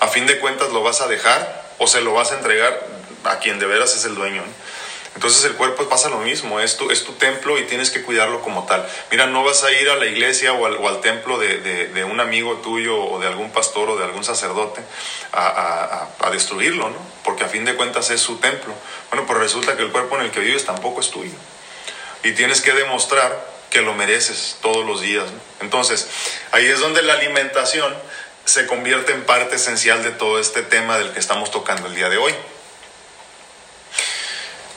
A fin de cuentas lo vas a dejar o se lo vas a entregar a quien de veras es el dueño. Entonces el cuerpo pasa lo mismo, es tu, es tu templo y tienes que cuidarlo como tal. Mira, no vas a ir a la iglesia o al, templo de, un amigo tuyo o de algún pastor o de algún sacerdote a, destruirlo, ¿no? Porque a fin de cuentas es su templo. Bueno, pues resulta que el cuerpo en el que vives tampoco es tuyo. Y tienes que demostrar que lo mereces todos los días. Entonces, ahí es donde la alimentación se convierte en parte esencial de todo este tema del que estamos tocando el día de hoy.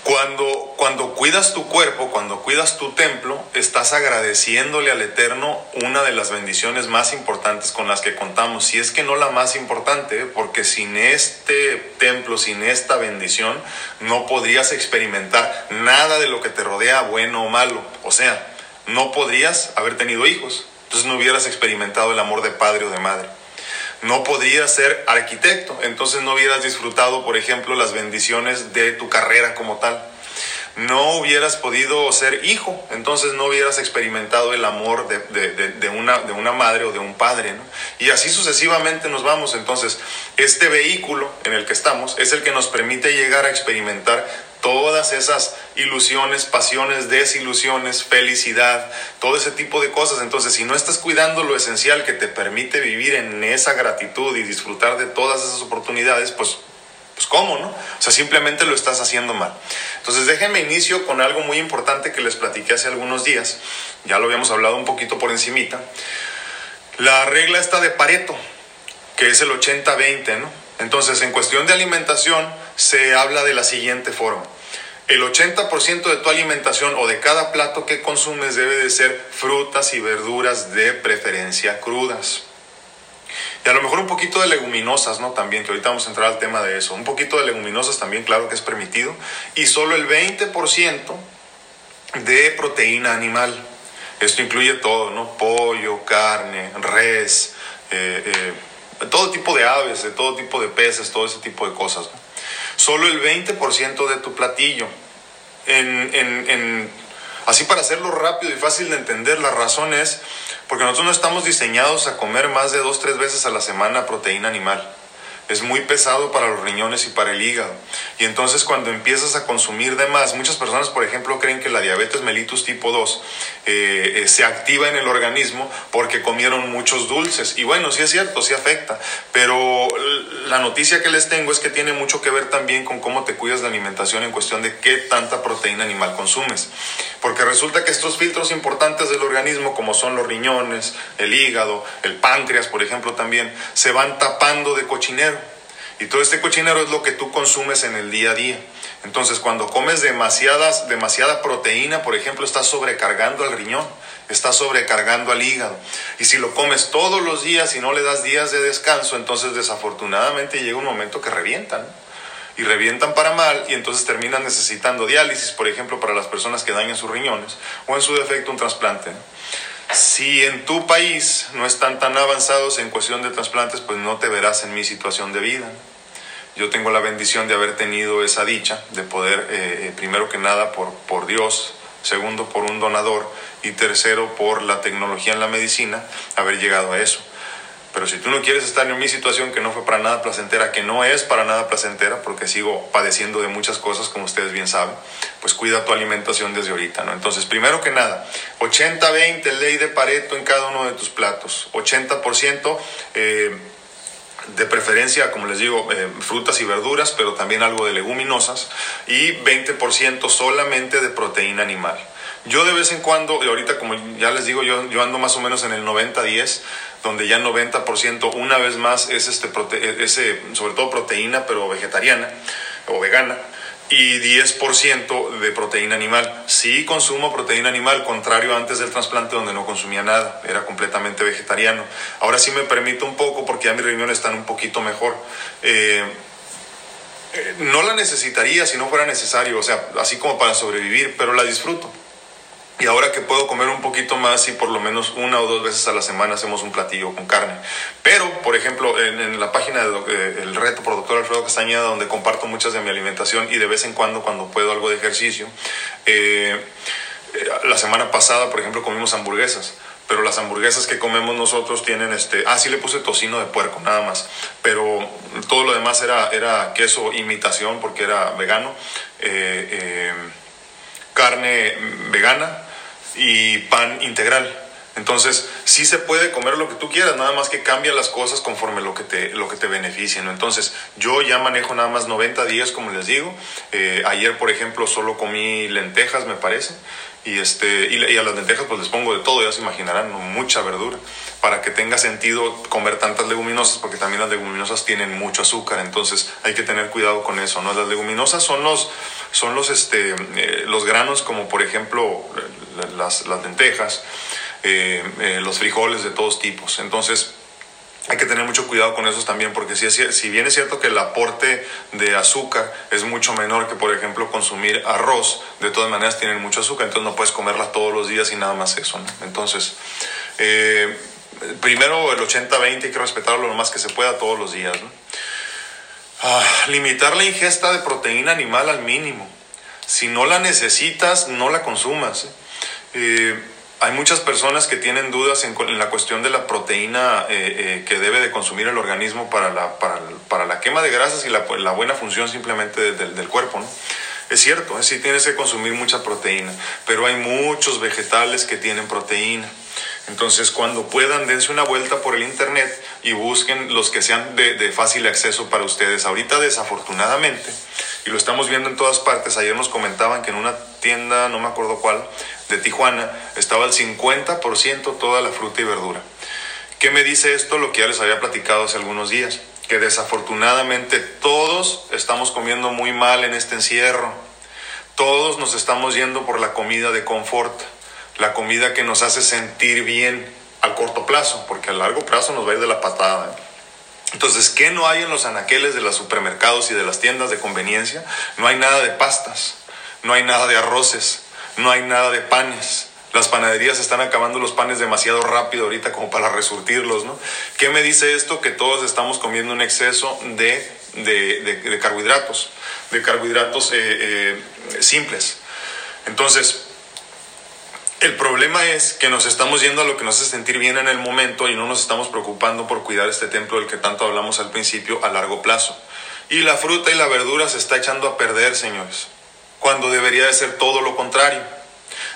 Cuando, cuando cuidas tu cuerpo, cuando cuidas tu templo, estás agradeciéndole al Eterno una de las bendiciones más importantes con las que contamos. Si es que no la más importante, porque sin este templo, sin esta bendición, no podrías experimentar nada de lo que te rodea, bueno o malo. O sea, no podrías haber tenido hijos. Entonces no hubieras experimentado el amor de padre o de madre no podrías ser arquitecto, entonces no hubieras disfrutado, por ejemplo, las bendiciones de tu carrera como tal. No hubieras podido ser hijo, entonces no hubieras experimentado el amor de, una, de una madre o de un padre. ¿no? Y así sucesivamente nos vamos. Entonces, este vehículo en el que estamos es el que nos permite llegar a experimentar todas esas ilusiones, pasiones, desilusiones, felicidad, todo ese tipo de cosas. Entonces, si no estás cuidando lo esencial que te permite vivir en esa gratitud y disfrutar de todas esas oportunidades, pues pues ¿cómo, no? O sea, simplemente lo estás haciendo mal. Entonces déjenme inicio con algo muy importante que les platiqué hace algunos días. Ya lo habíamos hablado un poquito por encimita. La regla está de Pareto, que es el 80-20, ¿no? Entonces, en cuestión de alimentación, se habla de la siguiente forma. El 80% de tu alimentación o de cada plato que consumes debe de ser frutas y verduras de preferencia crudas. Y a lo mejor un poquito de leguminosas, ¿no? También, que ahorita vamos a entrar al tema de eso. Un poquito de leguminosas también, claro que es permitido. Y solo el 20% de proteína animal. Esto incluye todo, ¿no? Pollo, carne, res, eh, eh, todo tipo de aves, de todo tipo de peces, todo ese tipo de cosas. Solo el 20% de tu platillo. Así para hacerlo rápido y fácil de entender, la razón es porque nosotros no estamos diseñados a comer más de dos, tres veces a la semana proteína animal es muy pesado para los riñones y para el hígado. Y entonces cuando empiezas a consumir de más, muchas personas, por ejemplo, creen que la diabetes mellitus tipo 2 eh, eh, se activa en el organismo porque comieron muchos dulces. Y bueno, sí es cierto, sí afecta. Pero la noticia que les tengo es que tiene mucho que ver también con cómo te cuidas la alimentación en cuestión de qué tanta proteína animal consumes. Porque resulta que estos filtros importantes del organismo, como son los riñones, el hígado, el páncreas, por ejemplo, también, se van tapando de cochinero. Y todo este cochinero es lo que tú consumes en el día a día. Entonces, cuando comes demasiadas, demasiada proteína, por ejemplo, estás sobrecargando al riñón, estás sobrecargando al hígado. Y si lo comes todos los días y no le das días de descanso, entonces desafortunadamente llega un momento que revientan. Y revientan para mal y entonces terminan necesitando diálisis, por ejemplo, para las personas que dañan sus riñones o en su defecto un trasplante. Si en tu país no están tan avanzados en cuestión de trasplantes, pues no te verás en mi situación de vida. Yo tengo la bendición de haber tenido esa dicha, de poder, eh, eh, primero que nada, por, por Dios, segundo, por un donador y tercero, por la tecnología en la medicina, haber llegado a eso. Pero si tú no quieres estar en mi situación que no fue para nada placentera, que no es para nada placentera, porque sigo padeciendo de muchas cosas, como ustedes bien saben, pues cuida tu alimentación desde ahorita, ¿no? Entonces, primero que nada, 80-20, ley de Pareto en cada uno de tus platos. 80% eh, de preferencia, como les digo, eh, frutas y verduras, pero también algo de leguminosas, y 20% solamente de proteína animal. Yo de vez en cuando, y ahorita como ya les digo, yo, yo ando más o menos en el 90-10, donde ya 90% una vez más es este, ese, sobre todo proteína, pero vegetariana o vegana, y 10% de proteína animal. Sí consumo proteína animal, contrario antes del trasplante donde no consumía nada, era completamente vegetariano. Ahora sí me permito un poco porque ya mis riñones están un poquito mejor. Eh, eh, no la necesitaría si no fuera necesario, o sea, así como para sobrevivir, pero la disfruto. Y ahora que puedo comer un poquito más y por lo menos una o dos veces a la semana hacemos un platillo con carne. Pero, por ejemplo, en, la página del eh, el reto por doctor Alfredo Castañeda, donde comparto muchas de mi alimentación y de vez en cuando, cuando puedo, algo de ejercicio. Eh, eh, la semana pasada, por ejemplo, comimos hamburguesas. Pero las hamburguesas que comemos nosotros tienen este. Ah, sí le puse tocino de puerco, nada más. Pero todo lo demás era, era queso imitación porque era vegano. carne vegana, y pan integral. Entonces, sí se puede comer lo que tú quieras, nada más que cambia las cosas conforme lo que te, lo que te beneficie, ¿no? Entonces, yo ya manejo nada más 90 días, como les digo. Eh, ayer, por ejemplo, solo comí lentejas, me parece. Y, este, y, a las lentejas pues les pongo de todo, ya se imaginarán, mucha verdura, para que tenga sentido comer tantas leguminosas, porque también las leguminosas tienen mucho azúcar, entonces hay que tener cuidado con eso, ¿no? Las leguminosas son los, son los, este, eh, los granos como por ejemplo las, lentejas, eh, eh, los frijoles de todos tipos, entonces hay que tener mucho cuidado con esos también, porque si, si bien es cierto que el aporte de azúcar es mucho menor que, por ejemplo, consumir arroz, de todas maneras tienen mucho azúcar, entonces no puedes comerla todos los días y nada más eso. Entonces, eh, primero el 80-20 hay que respetarlo lo más que se pueda todos los días. Ah, limitar la ingesta de proteína animal al mínimo. Si no la necesitas, no la consumas. Hay muchas personas que tienen dudas en, la cuestión de la proteína eh, eh, que debe de consumir el organismo para la, para, la quema de grasas y la, buena función simplemente del, cuerpo. ¿no? Es cierto, sí tienes que consumir mucha proteína, pero hay muchos vegetales que tienen proteína. Entonces, cuando puedan, dense una vuelta por el internet y busquen los que sean de, de fácil acceso para ustedes. Ahorita, desafortunadamente, y lo estamos viendo en todas partes, ayer nos comentaban que en una tienda, no me acuerdo cuál, de Tijuana, estaba el 50% toda la fruta y verdura. ¿Qué me dice esto? Lo que ya les había platicado hace algunos días, que desafortunadamente todos estamos comiendo muy mal en este encierro. Todos nos estamos yendo por la comida de confort, la comida que nos hace sentir bien al corto plazo, porque a largo plazo nos va a ir de la patada. Entonces, ¿qué no hay en los anaqueles de los supermercados y de las tiendas de conveniencia? No hay nada de pastas, no hay nada de arroces, no hay nada de panes. Las panaderías están acabando los panes demasiado rápido ahorita como para resurtirlos, ¿no? ¿Qué me dice esto? Que todos estamos comiendo un exceso de, de, carbohidratos, de carbohidratos eh, eh, simples. Entonces, el problema es que nos estamos yendo a lo que nos hace sentir bien en el momento y no nos estamos preocupando por cuidar este templo del que tanto hablamos al principio a largo plazo. Y la fruta y la verdura se está echando a perder, señores cuando debería de ser todo lo contrario.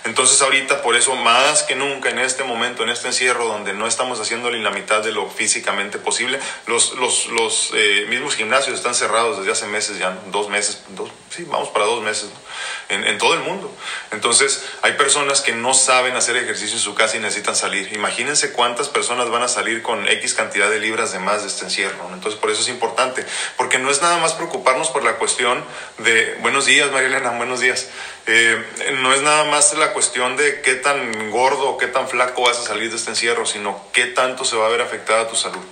Entonces ahorita, por eso más que nunca en este momento, en este encierro donde no estamos haciendo ni la mitad de lo físicamente posible, los, los, los eh, mismos gimnasios están cerrados desde hace meses ya, dos meses, dos, sí, vamos para dos meses, en, en, todo el mundo. Entonces hay personas que no saben hacer ejercicio en su casa y necesitan salir. Imagínense cuántas personas van a salir con X cantidad de libras de más de este encierro. Entonces por eso es importante, porque no es nada más preocuparnos por la cuestión de, buenos días María Elena, buenos días, eh, no es nada más la cuestión de qué tan gordo o qué tan flaco vas a salir de este encierro, sino qué tanto se va a ver afectada tu salud.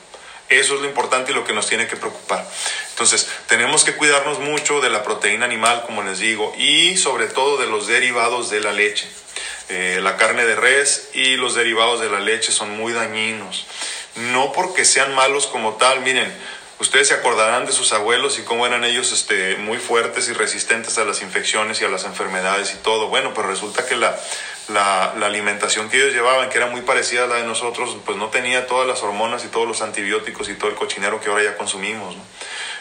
Eso es lo importante y lo que nos tiene que preocupar. Entonces, tenemos que cuidarnos mucho de la proteína animal, como les digo, y sobre todo de los derivados de la leche. Eh, la carne de res y los derivados de la leche son muy dañinos. No porque sean malos como tal, miren, ustedes se acordarán de sus abuelos y cómo eran ellos este, muy fuertes y resistentes a las infecciones y a las enfermedades y todo. Bueno, pero resulta que la, la, alimentación que ellos llevaban, que era muy parecida a la de nosotros, pues no tenía todas las hormonas y todos los antibióticos y todo el cochinero que ahora ya consumimos.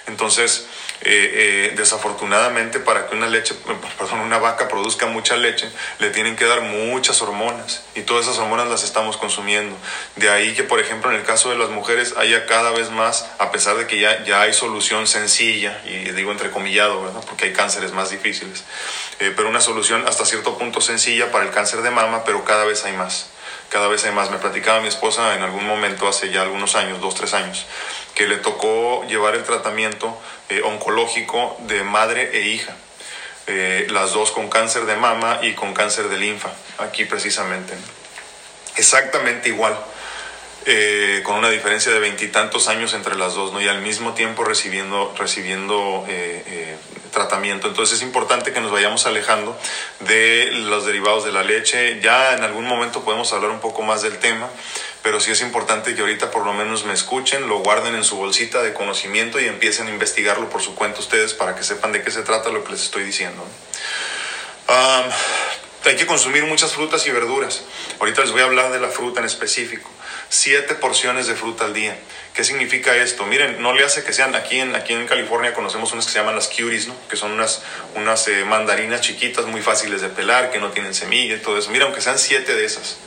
Entonces, eh, eh, desafortunadamente para que una leche, [laughs] perdón, una vaca produzca mucha leche, le tienen que dar muchas hormonas y todas esas hormonas las estamos consumiendo. De ahí que, por ejemplo, en el caso de las mujeres haya cada vez más, a pesar de que ya, ya hay solución sencilla, y digo entrecomillado, ¿verdad? porque hay cánceres más difíciles, eh, pero una solución hasta cierto punto sencilla para el cáncer de mama, pero cada vez hay más cada vez hay más. Me platicaba mi esposa en algún momento, hace ya algunos años, dos, tres años, que le tocó llevar el tratamiento eh, oncológico de madre e hija. Eh, las dos con cáncer de mama y con cáncer de linfa, aquí precisamente. Exactamente igual. Eh, con una diferencia de veintitantos años entre las dos, ¿no? Y al mismo tiempo recibiendo, recibiendo tratamiento. Entonces es importante que nos vayamos alejando de los derivados de la leche. Ya en algún momento podemos hablar un poco más del tema, pero sí es importante que ahorita por lo menos me escuchen, lo guarden en su bolsita de conocimiento y empiecen a investigarlo por su cuenta ustedes para que sepan de qué se trata lo que les estoy diciendo. hay que consumir muchas frutas y verduras. Ahorita les voy a hablar de la fruta en específico. Siete porciones de fruta al día. ¿Qué significa esto? Miren, no le hace que sean, aquí en, aquí en California conocemos unas que se llaman las cuties, ¿no? que son unas, unas eh, mandarinas chiquitas muy fáciles de pelar, que no tienen semilla y todo eso. Mira, aunque sean siete de esas,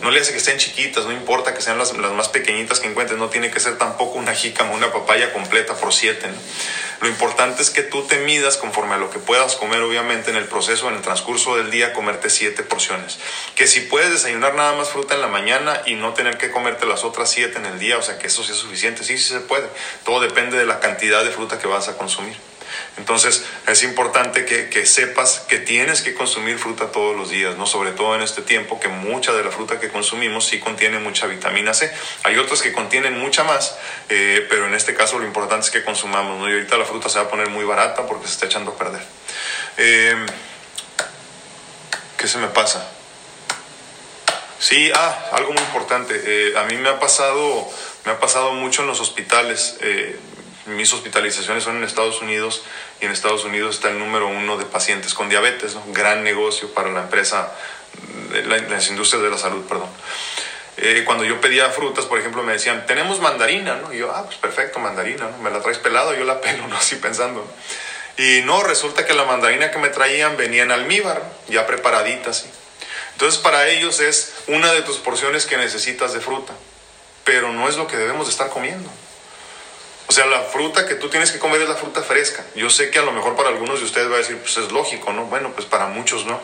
no le hace que estén chiquitas, no importa que sean las, más pequeñitas que encuentres, no tiene que ser tampoco una jícama, una papaya completa por siete. Lo importante es que tú te midas conforme a lo que puedas comer, obviamente, en el proceso, en el transcurso del día, comerte siete porciones. Que si puedes desayunar nada más fruta en la mañana y no tener que comerte las otras siete en el día, o sea que eso sí es suficiente, sí, sí se puede. Todo depende de la cantidad de fruta que vas a consumir. Entonces es importante que, sepas que tienes que consumir fruta todos los días, ¿no? Sobre todo en este tiempo que mucha de la fruta que consumimos sí contiene mucha vitamina C. Hay otras que contienen mucha más, eh, pero en este caso lo importante es que consumamos, ¿no? Y ahorita la fruta se va a poner muy barata porque se está echando a perder. Eh, ¿Qué se me pasa? Sí, ah, algo muy importante. Eh, a mí me ha pasado, me ha pasado mucho en los hospitales mis hospitalizaciones son en Estados Unidos y en Estados Unidos está el número uno de pacientes con diabetes, ¿no? gran negocio para la empresa, las industrias de la salud, perdón. Eh, cuando yo pedía frutas, por ejemplo, me decían, tenemos mandarina, ¿no? Y yo, ah, pues perfecto, mandarina, ¿no? Me la traes pelada, yo la pelo, [laughs] ¿no? Así pensando. Y no, resulta que la mandarina que me traían venía en almíbar, ya preparadita, ¿sí? Entonces para ellos es una de tus porciones que necesitas de fruta, pero no es lo que debemos de estar comiendo. O sea, la fruta que tú tienes que comer es la fruta fresca. Yo sé que a lo mejor para algunos de ustedes va a decir, pues es lógico, ¿no? Bueno, pues para muchos no.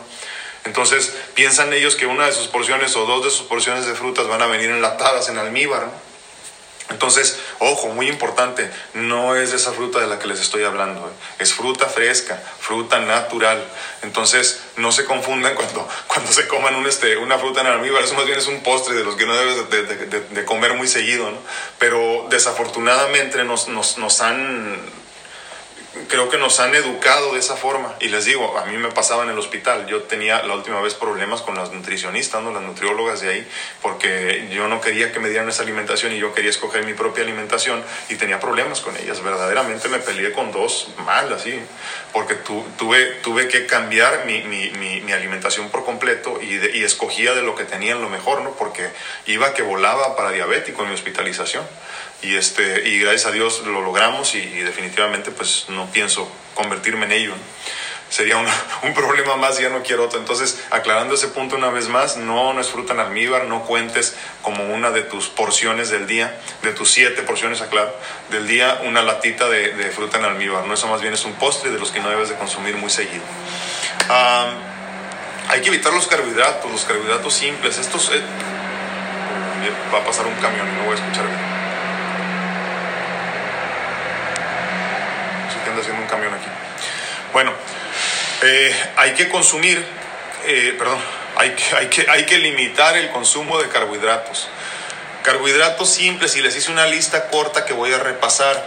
Entonces piensan ellos que una de sus porciones o dos de sus porciones de frutas van a venir enlatadas en almíbar. ¿no? Entonces, ojo, muy importante, no es esa fruta de la que les estoy hablando, ¿eh? es fruta fresca, fruta natural. Entonces, no se confundan cuando, [laughs] cuando se coman este, una fruta en almíbar, eso más bien es un postre de los que no debes de, comer muy seguido, ¿no? Pero desafortunadamente nos han creo que nos han educado de esa forma. Y les digo, a mí me pasaba en el hospital. Yo tenía la última vez problemas con las nutricionistas, ¿no? las nutriólogas de ahí, porque yo no quería que me dieran esa alimentación y yo quería escoger mi propia alimentación y tenía problemas con ellas. Verdaderamente me peleé con dos mal, así, porque tuve, tuve que cambiar mi, mi, mi, alimentación por completo y, y escogía de lo que tenían lo mejor, ¿no? porque iba que volaba para diabético en mi hospitalización y, este, y gracias a Dios lo logramos y, definitivamente pues no pienso convertirme en ello. Sería [laughs] un, problema más ya no quiero otro. Entonces, aclarando ese punto una vez más, no, no es fruta en almíbar, no cuentes como una de tus porciones del día, de tus siete porciones, aclaro, del día, una latita de, de fruta en almíbar. No, eso más bien es un postre de los que no debes de consumir muy seguido. hay que evitar los carbohidratos, los carbohidratos simples. Estos... Eh, va a pasar un camión y no voy a escuchar bien. haciendo camión aquí. Bueno, eh, hay que consumir, eh, perdón, hay que, hay, que, hay que limitar el consumo de carbohidratos. Carbohidratos simples, y les hice una lista corta que voy a repasar,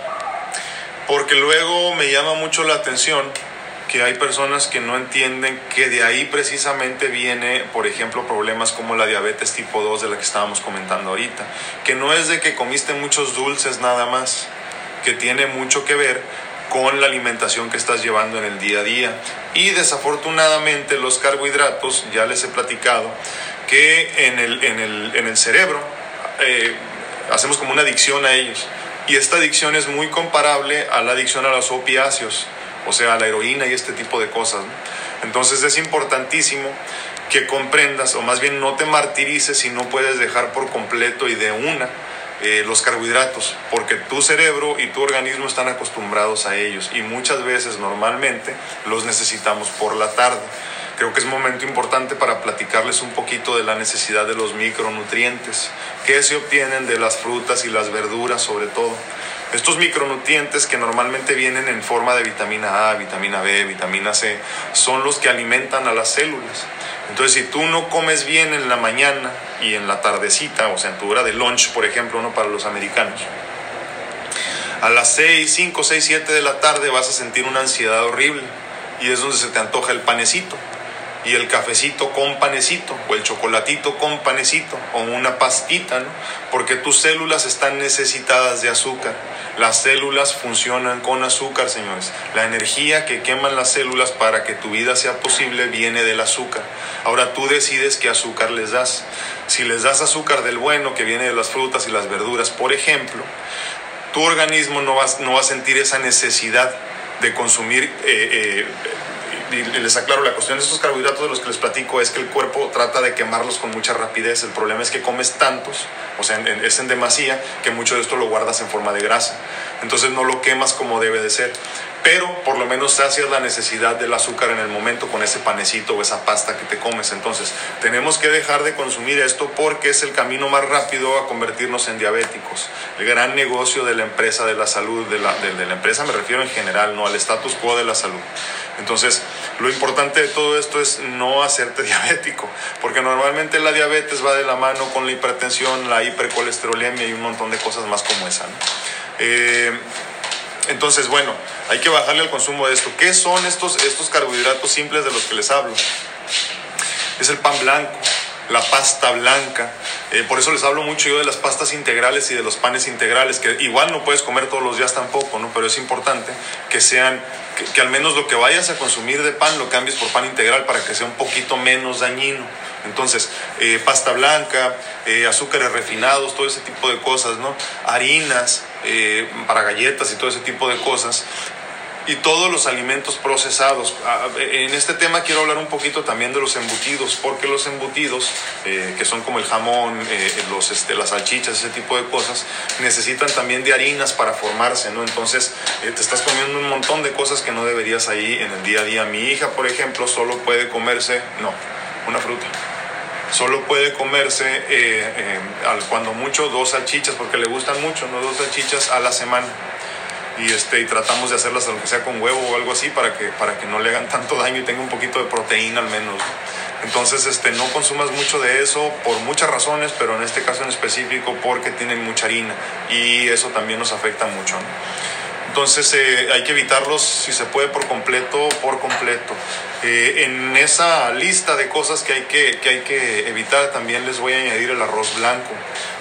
porque luego me llama mucho la atención que hay personas que no entienden que de ahí precisamente viene, por ejemplo, problemas como la diabetes tipo 2 de la que estábamos comentando ahorita, que no es de que comiste muchos dulces nada más, que tiene mucho que ver con la alimentación que estás llevando en el día a día. Y desafortunadamente los carbohidratos, ya les he platicado, que en el, en el, en el cerebro eh, hacemos como una adicción a ellos. Y esta adicción es muy comparable a la adicción a los opiáceos, o sea, a la heroína y este tipo de cosas. Entonces es importantísimo que comprendas, o más bien no te martirices si no puedes dejar por completo y de una eh, los carbohidratos, porque tu cerebro y tu organismo están acostumbrados a ellos y muchas veces normalmente los necesitamos por la tarde. Creo que es momento importante para platicarles un poquito de la necesidad de los micronutrientes que se obtienen de las frutas y las verduras sobre todo. Estos micronutrientes que normalmente vienen en forma de vitamina A, vitamina B, vitamina C, son los que alimentan a las células. Entonces, si tú no comes bien en la mañana y en la tardecita, o sea, en tu hora de lunch, por ejemplo, ¿no? para los americanos, a las 6, 5, 6, 7 de la tarde vas a sentir una ansiedad horrible y es donde se te antoja el panecito y el cafecito con panecito o el chocolatito con panecito o una pastita, ¿no? Porque tus células están necesitadas de azúcar. Las células funcionan con azúcar, señores. La energía que queman las células para que tu vida sea posible viene del azúcar. Ahora tú decides qué azúcar les das. Si les das azúcar del bueno que viene de las frutas y las verduras, por ejemplo, tu organismo no va, no va a sentir esa necesidad de consumir eh, eh, y les aclaro, la cuestión de estos carbohidratos de los que les platico es que el cuerpo trata de quemarlos con mucha rapidez. El problema es que comes tantos, o sea, es en demasía, que mucho de esto lo guardas en forma de grasa. Entonces no lo quemas como debe de ser. Pero por lo menos sacias la necesidad del azúcar en el momento con ese panecito o esa pasta que te comes. Entonces tenemos que dejar de consumir esto porque es el camino más rápido a convertirnos en diabéticos. El gran negocio de la empresa de la salud, de la, de la empresa me refiero en general, no al status quo de la salud. Entonces, lo importante de todo esto es no hacerte [laughs] diabético, porque normalmente la diabetes va de la mano con la hipertensión, la hipercolesterolemia y un montón de cosas más como esa. Eh, entonces, bueno, hay que bajarle al consumo de esto. ¿Qué son estos, estos carbohidratos simples de los que les hablo? Es el pan blanco, la pasta blanca. Eh, por eso les hablo mucho yo de las pastas integrales y de los panes integrales, que igual no puedes comer todos los días tampoco, ¿no? pero es importante que sean, que, al menos lo que vayas a consumir de pan lo cambies por pan integral para que sea un poquito menos dañino. Entonces, eh, pasta blanca, eh, azúcares refinados, todo ese tipo de cosas, ¿no? Harinas para galletas y todo ese tipo de cosas y todos los alimentos procesados. Ah, en este tema quiero hablar un poquito también de los embutidos, porque los embutidos, eh, que son como el jamón, eh, los, este, las salchichas, ese tipo de cosas, necesitan también de harinas para formarse, ¿no? Entonces eh, te estás comiendo un montón de cosas que no deberías ahí en el día a día. Mi hija, por ejemplo, solo puede comerse, no, una fruta. Solo puede comerse cuando mucho dos salchichas, porque le gustan mucho, ¿no? Dos salchichas a la semana y, este, y tratamos de hacerlas aunque sea con huevo o algo así para que, para que no le hagan [laughs] tanto daño y tenga un poquito de proteína al menos. Entonces, este, no consumas mucho de eso por muchas razones, pero en este caso en específico porque tienen mucha harina y eso también nos afecta mucho. Entonces eh, hay que evitarlos si se puede por completo, por completo. Eh, en esa lista de cosas que hay que, que hay que evitar también les voy a añadir el arroz blanco.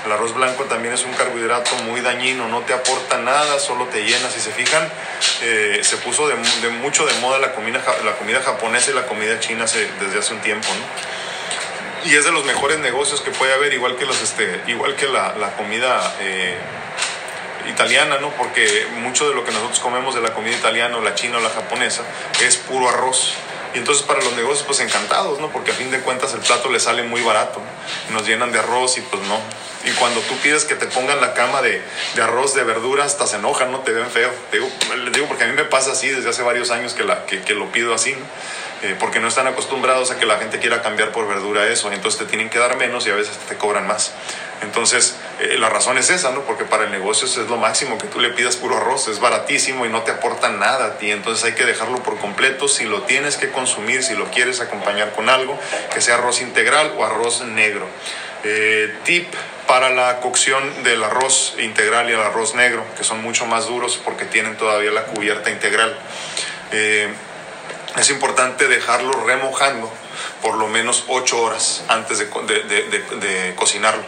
El arroz blanco también es un carbohidrato muy dañino, no te aporta nada, solo te llena. Si se fijan, eh, se puso de, mucho de moda la comida, la comida japonesa y la comida china desde hace un tiempo. ¿no? Y es de los mejores negocios que puede haber, igual que, los, este, igual que la, la comida italiana, ¿no? Porque mucho de lo que nosotros comemos de la comida italiana, o la china o la japonesa, es puro arroz. Y entonces para los negocios, pues encantados, ¿no? Porque a fin de cuentas el plato les sale muy barato. Nos llenan de arroz y pues no. Y cuando tú pides que te pongan la cama de, de arroz, de verduras, hasta se enojan, ¿no? Te ven feo. digo, les digo porque a mí me pasa así desde hace varios años que, la, que, que lo pido así, eh, porque no están acostumbrados a que la gente quiera cambiar por verdura eso. Entonces te tienen que dar menos y a veces te cobran más. Entonces, eh, la razón es esa, ¿no? Porque para el negocio es lo máximo que tú le pidas puro arroz, es baratísimo y no te aporta nada a ti. Entonces hay que dejarlo por completo. Si lo tienes que consumir, si lo quieres acompañar con algo, que sea arroz integral o arroz negro. Eh, tip para la cocción del arroz integral y el arroz negro, que son mucho más duros porque tienen todavía la cubierta integral. Eh, es importante dejarlo remojando por lo menos 8 horas antes de cocinarlo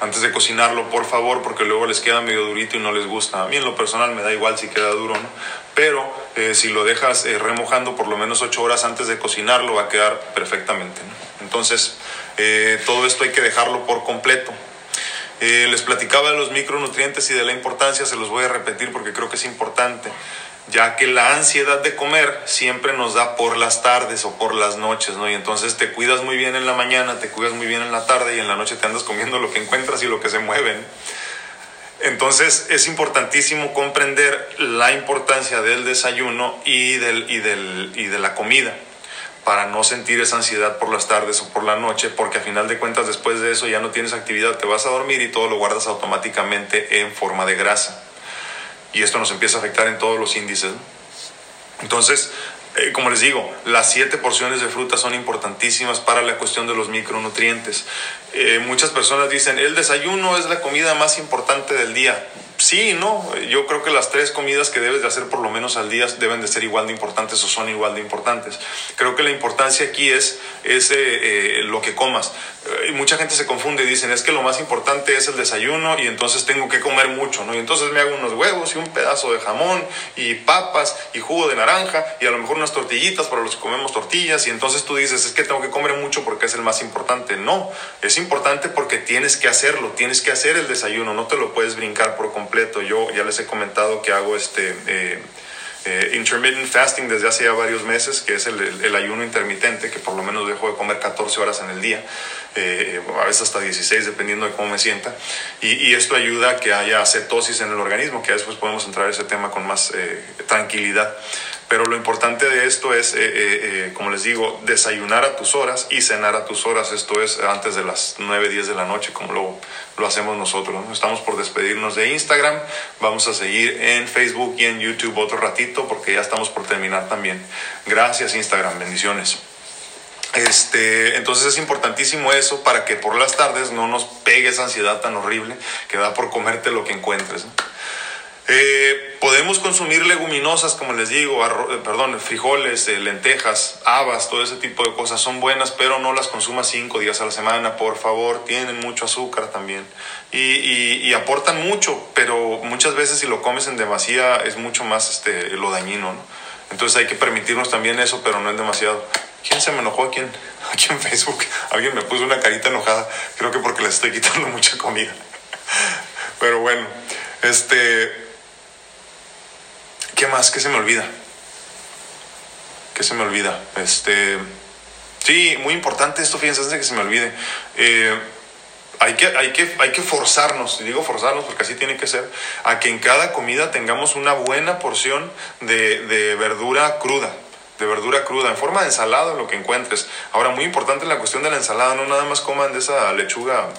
antes de cocinarlo, por favor, porque luego les queda medio durito y no les gusta. A mí en lo personal me da igual si queda duro, ¿no? Pero eh, si lo dejas eh, remojando por lo menos 8 horas antes de cocinarlo, va a quedar perfectamente. Entonces, todo esto hay que dejarlo por completo. Les platicaba de los micronutrientes y de la importancia, se los voy a repetir porque creo que es importante ya que la ansiedad de comer siempre nos da por las tardes o por las noches, ¿no? Y entonces te cuidas muy bien en la mañana, te cuidas muy bien en la tarde y en la noche te andas comiendo lo que encuentras y lo que se mueven. Entonces es importantísimo comprender la importancia del desayuno y, del, y, del, y de la comida para no sentir esa ansiedad por las tardes o por la noche, porque a final de cuentas después de eso ya no tienes actividad, te vas a dormir y todo lo guardas automáticamente en forma de grasa y esto nos empieza a afectar en todos los índices. Entonces, eh, como les digo, las siete porciones de fruta son importantísimas para la cuestión de los micronutrientes. Eh, muchas personas dicen, el desayuno es la comida más importante del día. Sí, no, yo creo que las tres comidas que debes de hacer por lo menos al día deben de ser igual de importantes o son igual de importantes. Creo que la importancia aquí es, es eh, lo que comas. Eh, mucha gente se confunde y dicen, es que lo más importante es el desayuno y entonces tengo que comer mucho, ¿no? Y entonces me hago unos huevos y un pedazo de jamón y papas y jugo de naranja y a lo mejor unas tortillitas para los que comemos tortillas y entonces tú dices, es que tengo que comer mucho porque es el más importante. No, es importante porque tienes que hacerlo, tienes que hacer el desayuno, no te lo puedes brincar por completo. Yo ya les he comentado que hago este... Eh, eh, intermittent fasting desde hace ya varios meses, que es el, ayuno intermitente, que por lo menos dejo de comer 14 horas en el día, eh, a veces hasta 16, dependiendo de cómo me sienta. Y, esto ayuda a que haya cetosis en el organismo, que después podemos entrar a ese tema con más eh, tranquilidad. Pero lo importante de esto es, como les digo, desayunar a tus horas y cenar a tus horas. Esto es antes de las 9, 10 de la noche, como lo, lo hacemos nosotros. Estamos por despedirnos de Instagram. Vamos a seguir en Facebook y en YouTube otro ratito porque ya estamos por terminar también. Gracias Instagram, bendiciones. Este, entonces es importantísimo eso para que por las tardes no nos pegue esa ansiedad tan horrible que da por comerte lo que encuentres. Eh, podemos consumir leguminosas, como les digo, eh, perdón, frijoles, eh, lentejas, habas, todo ese tipo de cosas son buenas, pero no las consumas cinco días a la semana, por favor. Tienen mucho azúcar también y, aportan mucho, pero muchas veces si lo comes en demasía es mucho más este, lo dañino, ¿no? Entonces hay que permitirnos también eso, pero no es demasiado. ¿Quién se me enojó aquí en, [laughs] aquí en Facebook? Alguien me puso una carita enojada, creo que porque le estoy quitando [laughs] mucha comida. Pero bueno, este... ¿Qué más? ¿Qué se me olvida? ¿Qué se me olvida? Este... Sí, muy importante esto, fíjense, antes de que se me olvide. Eh, hay que, hay, que, hay que forzarnos, y digo forzarnos porque así tiene que ser, a que en cada comida tengamos una buena porción de, de verdura cruda, de verdura cruda, en forma de ensalada, lo que encuentres. Ahora, muy importante la cuestión de la ensalada, no nada más coman de esa lechuga,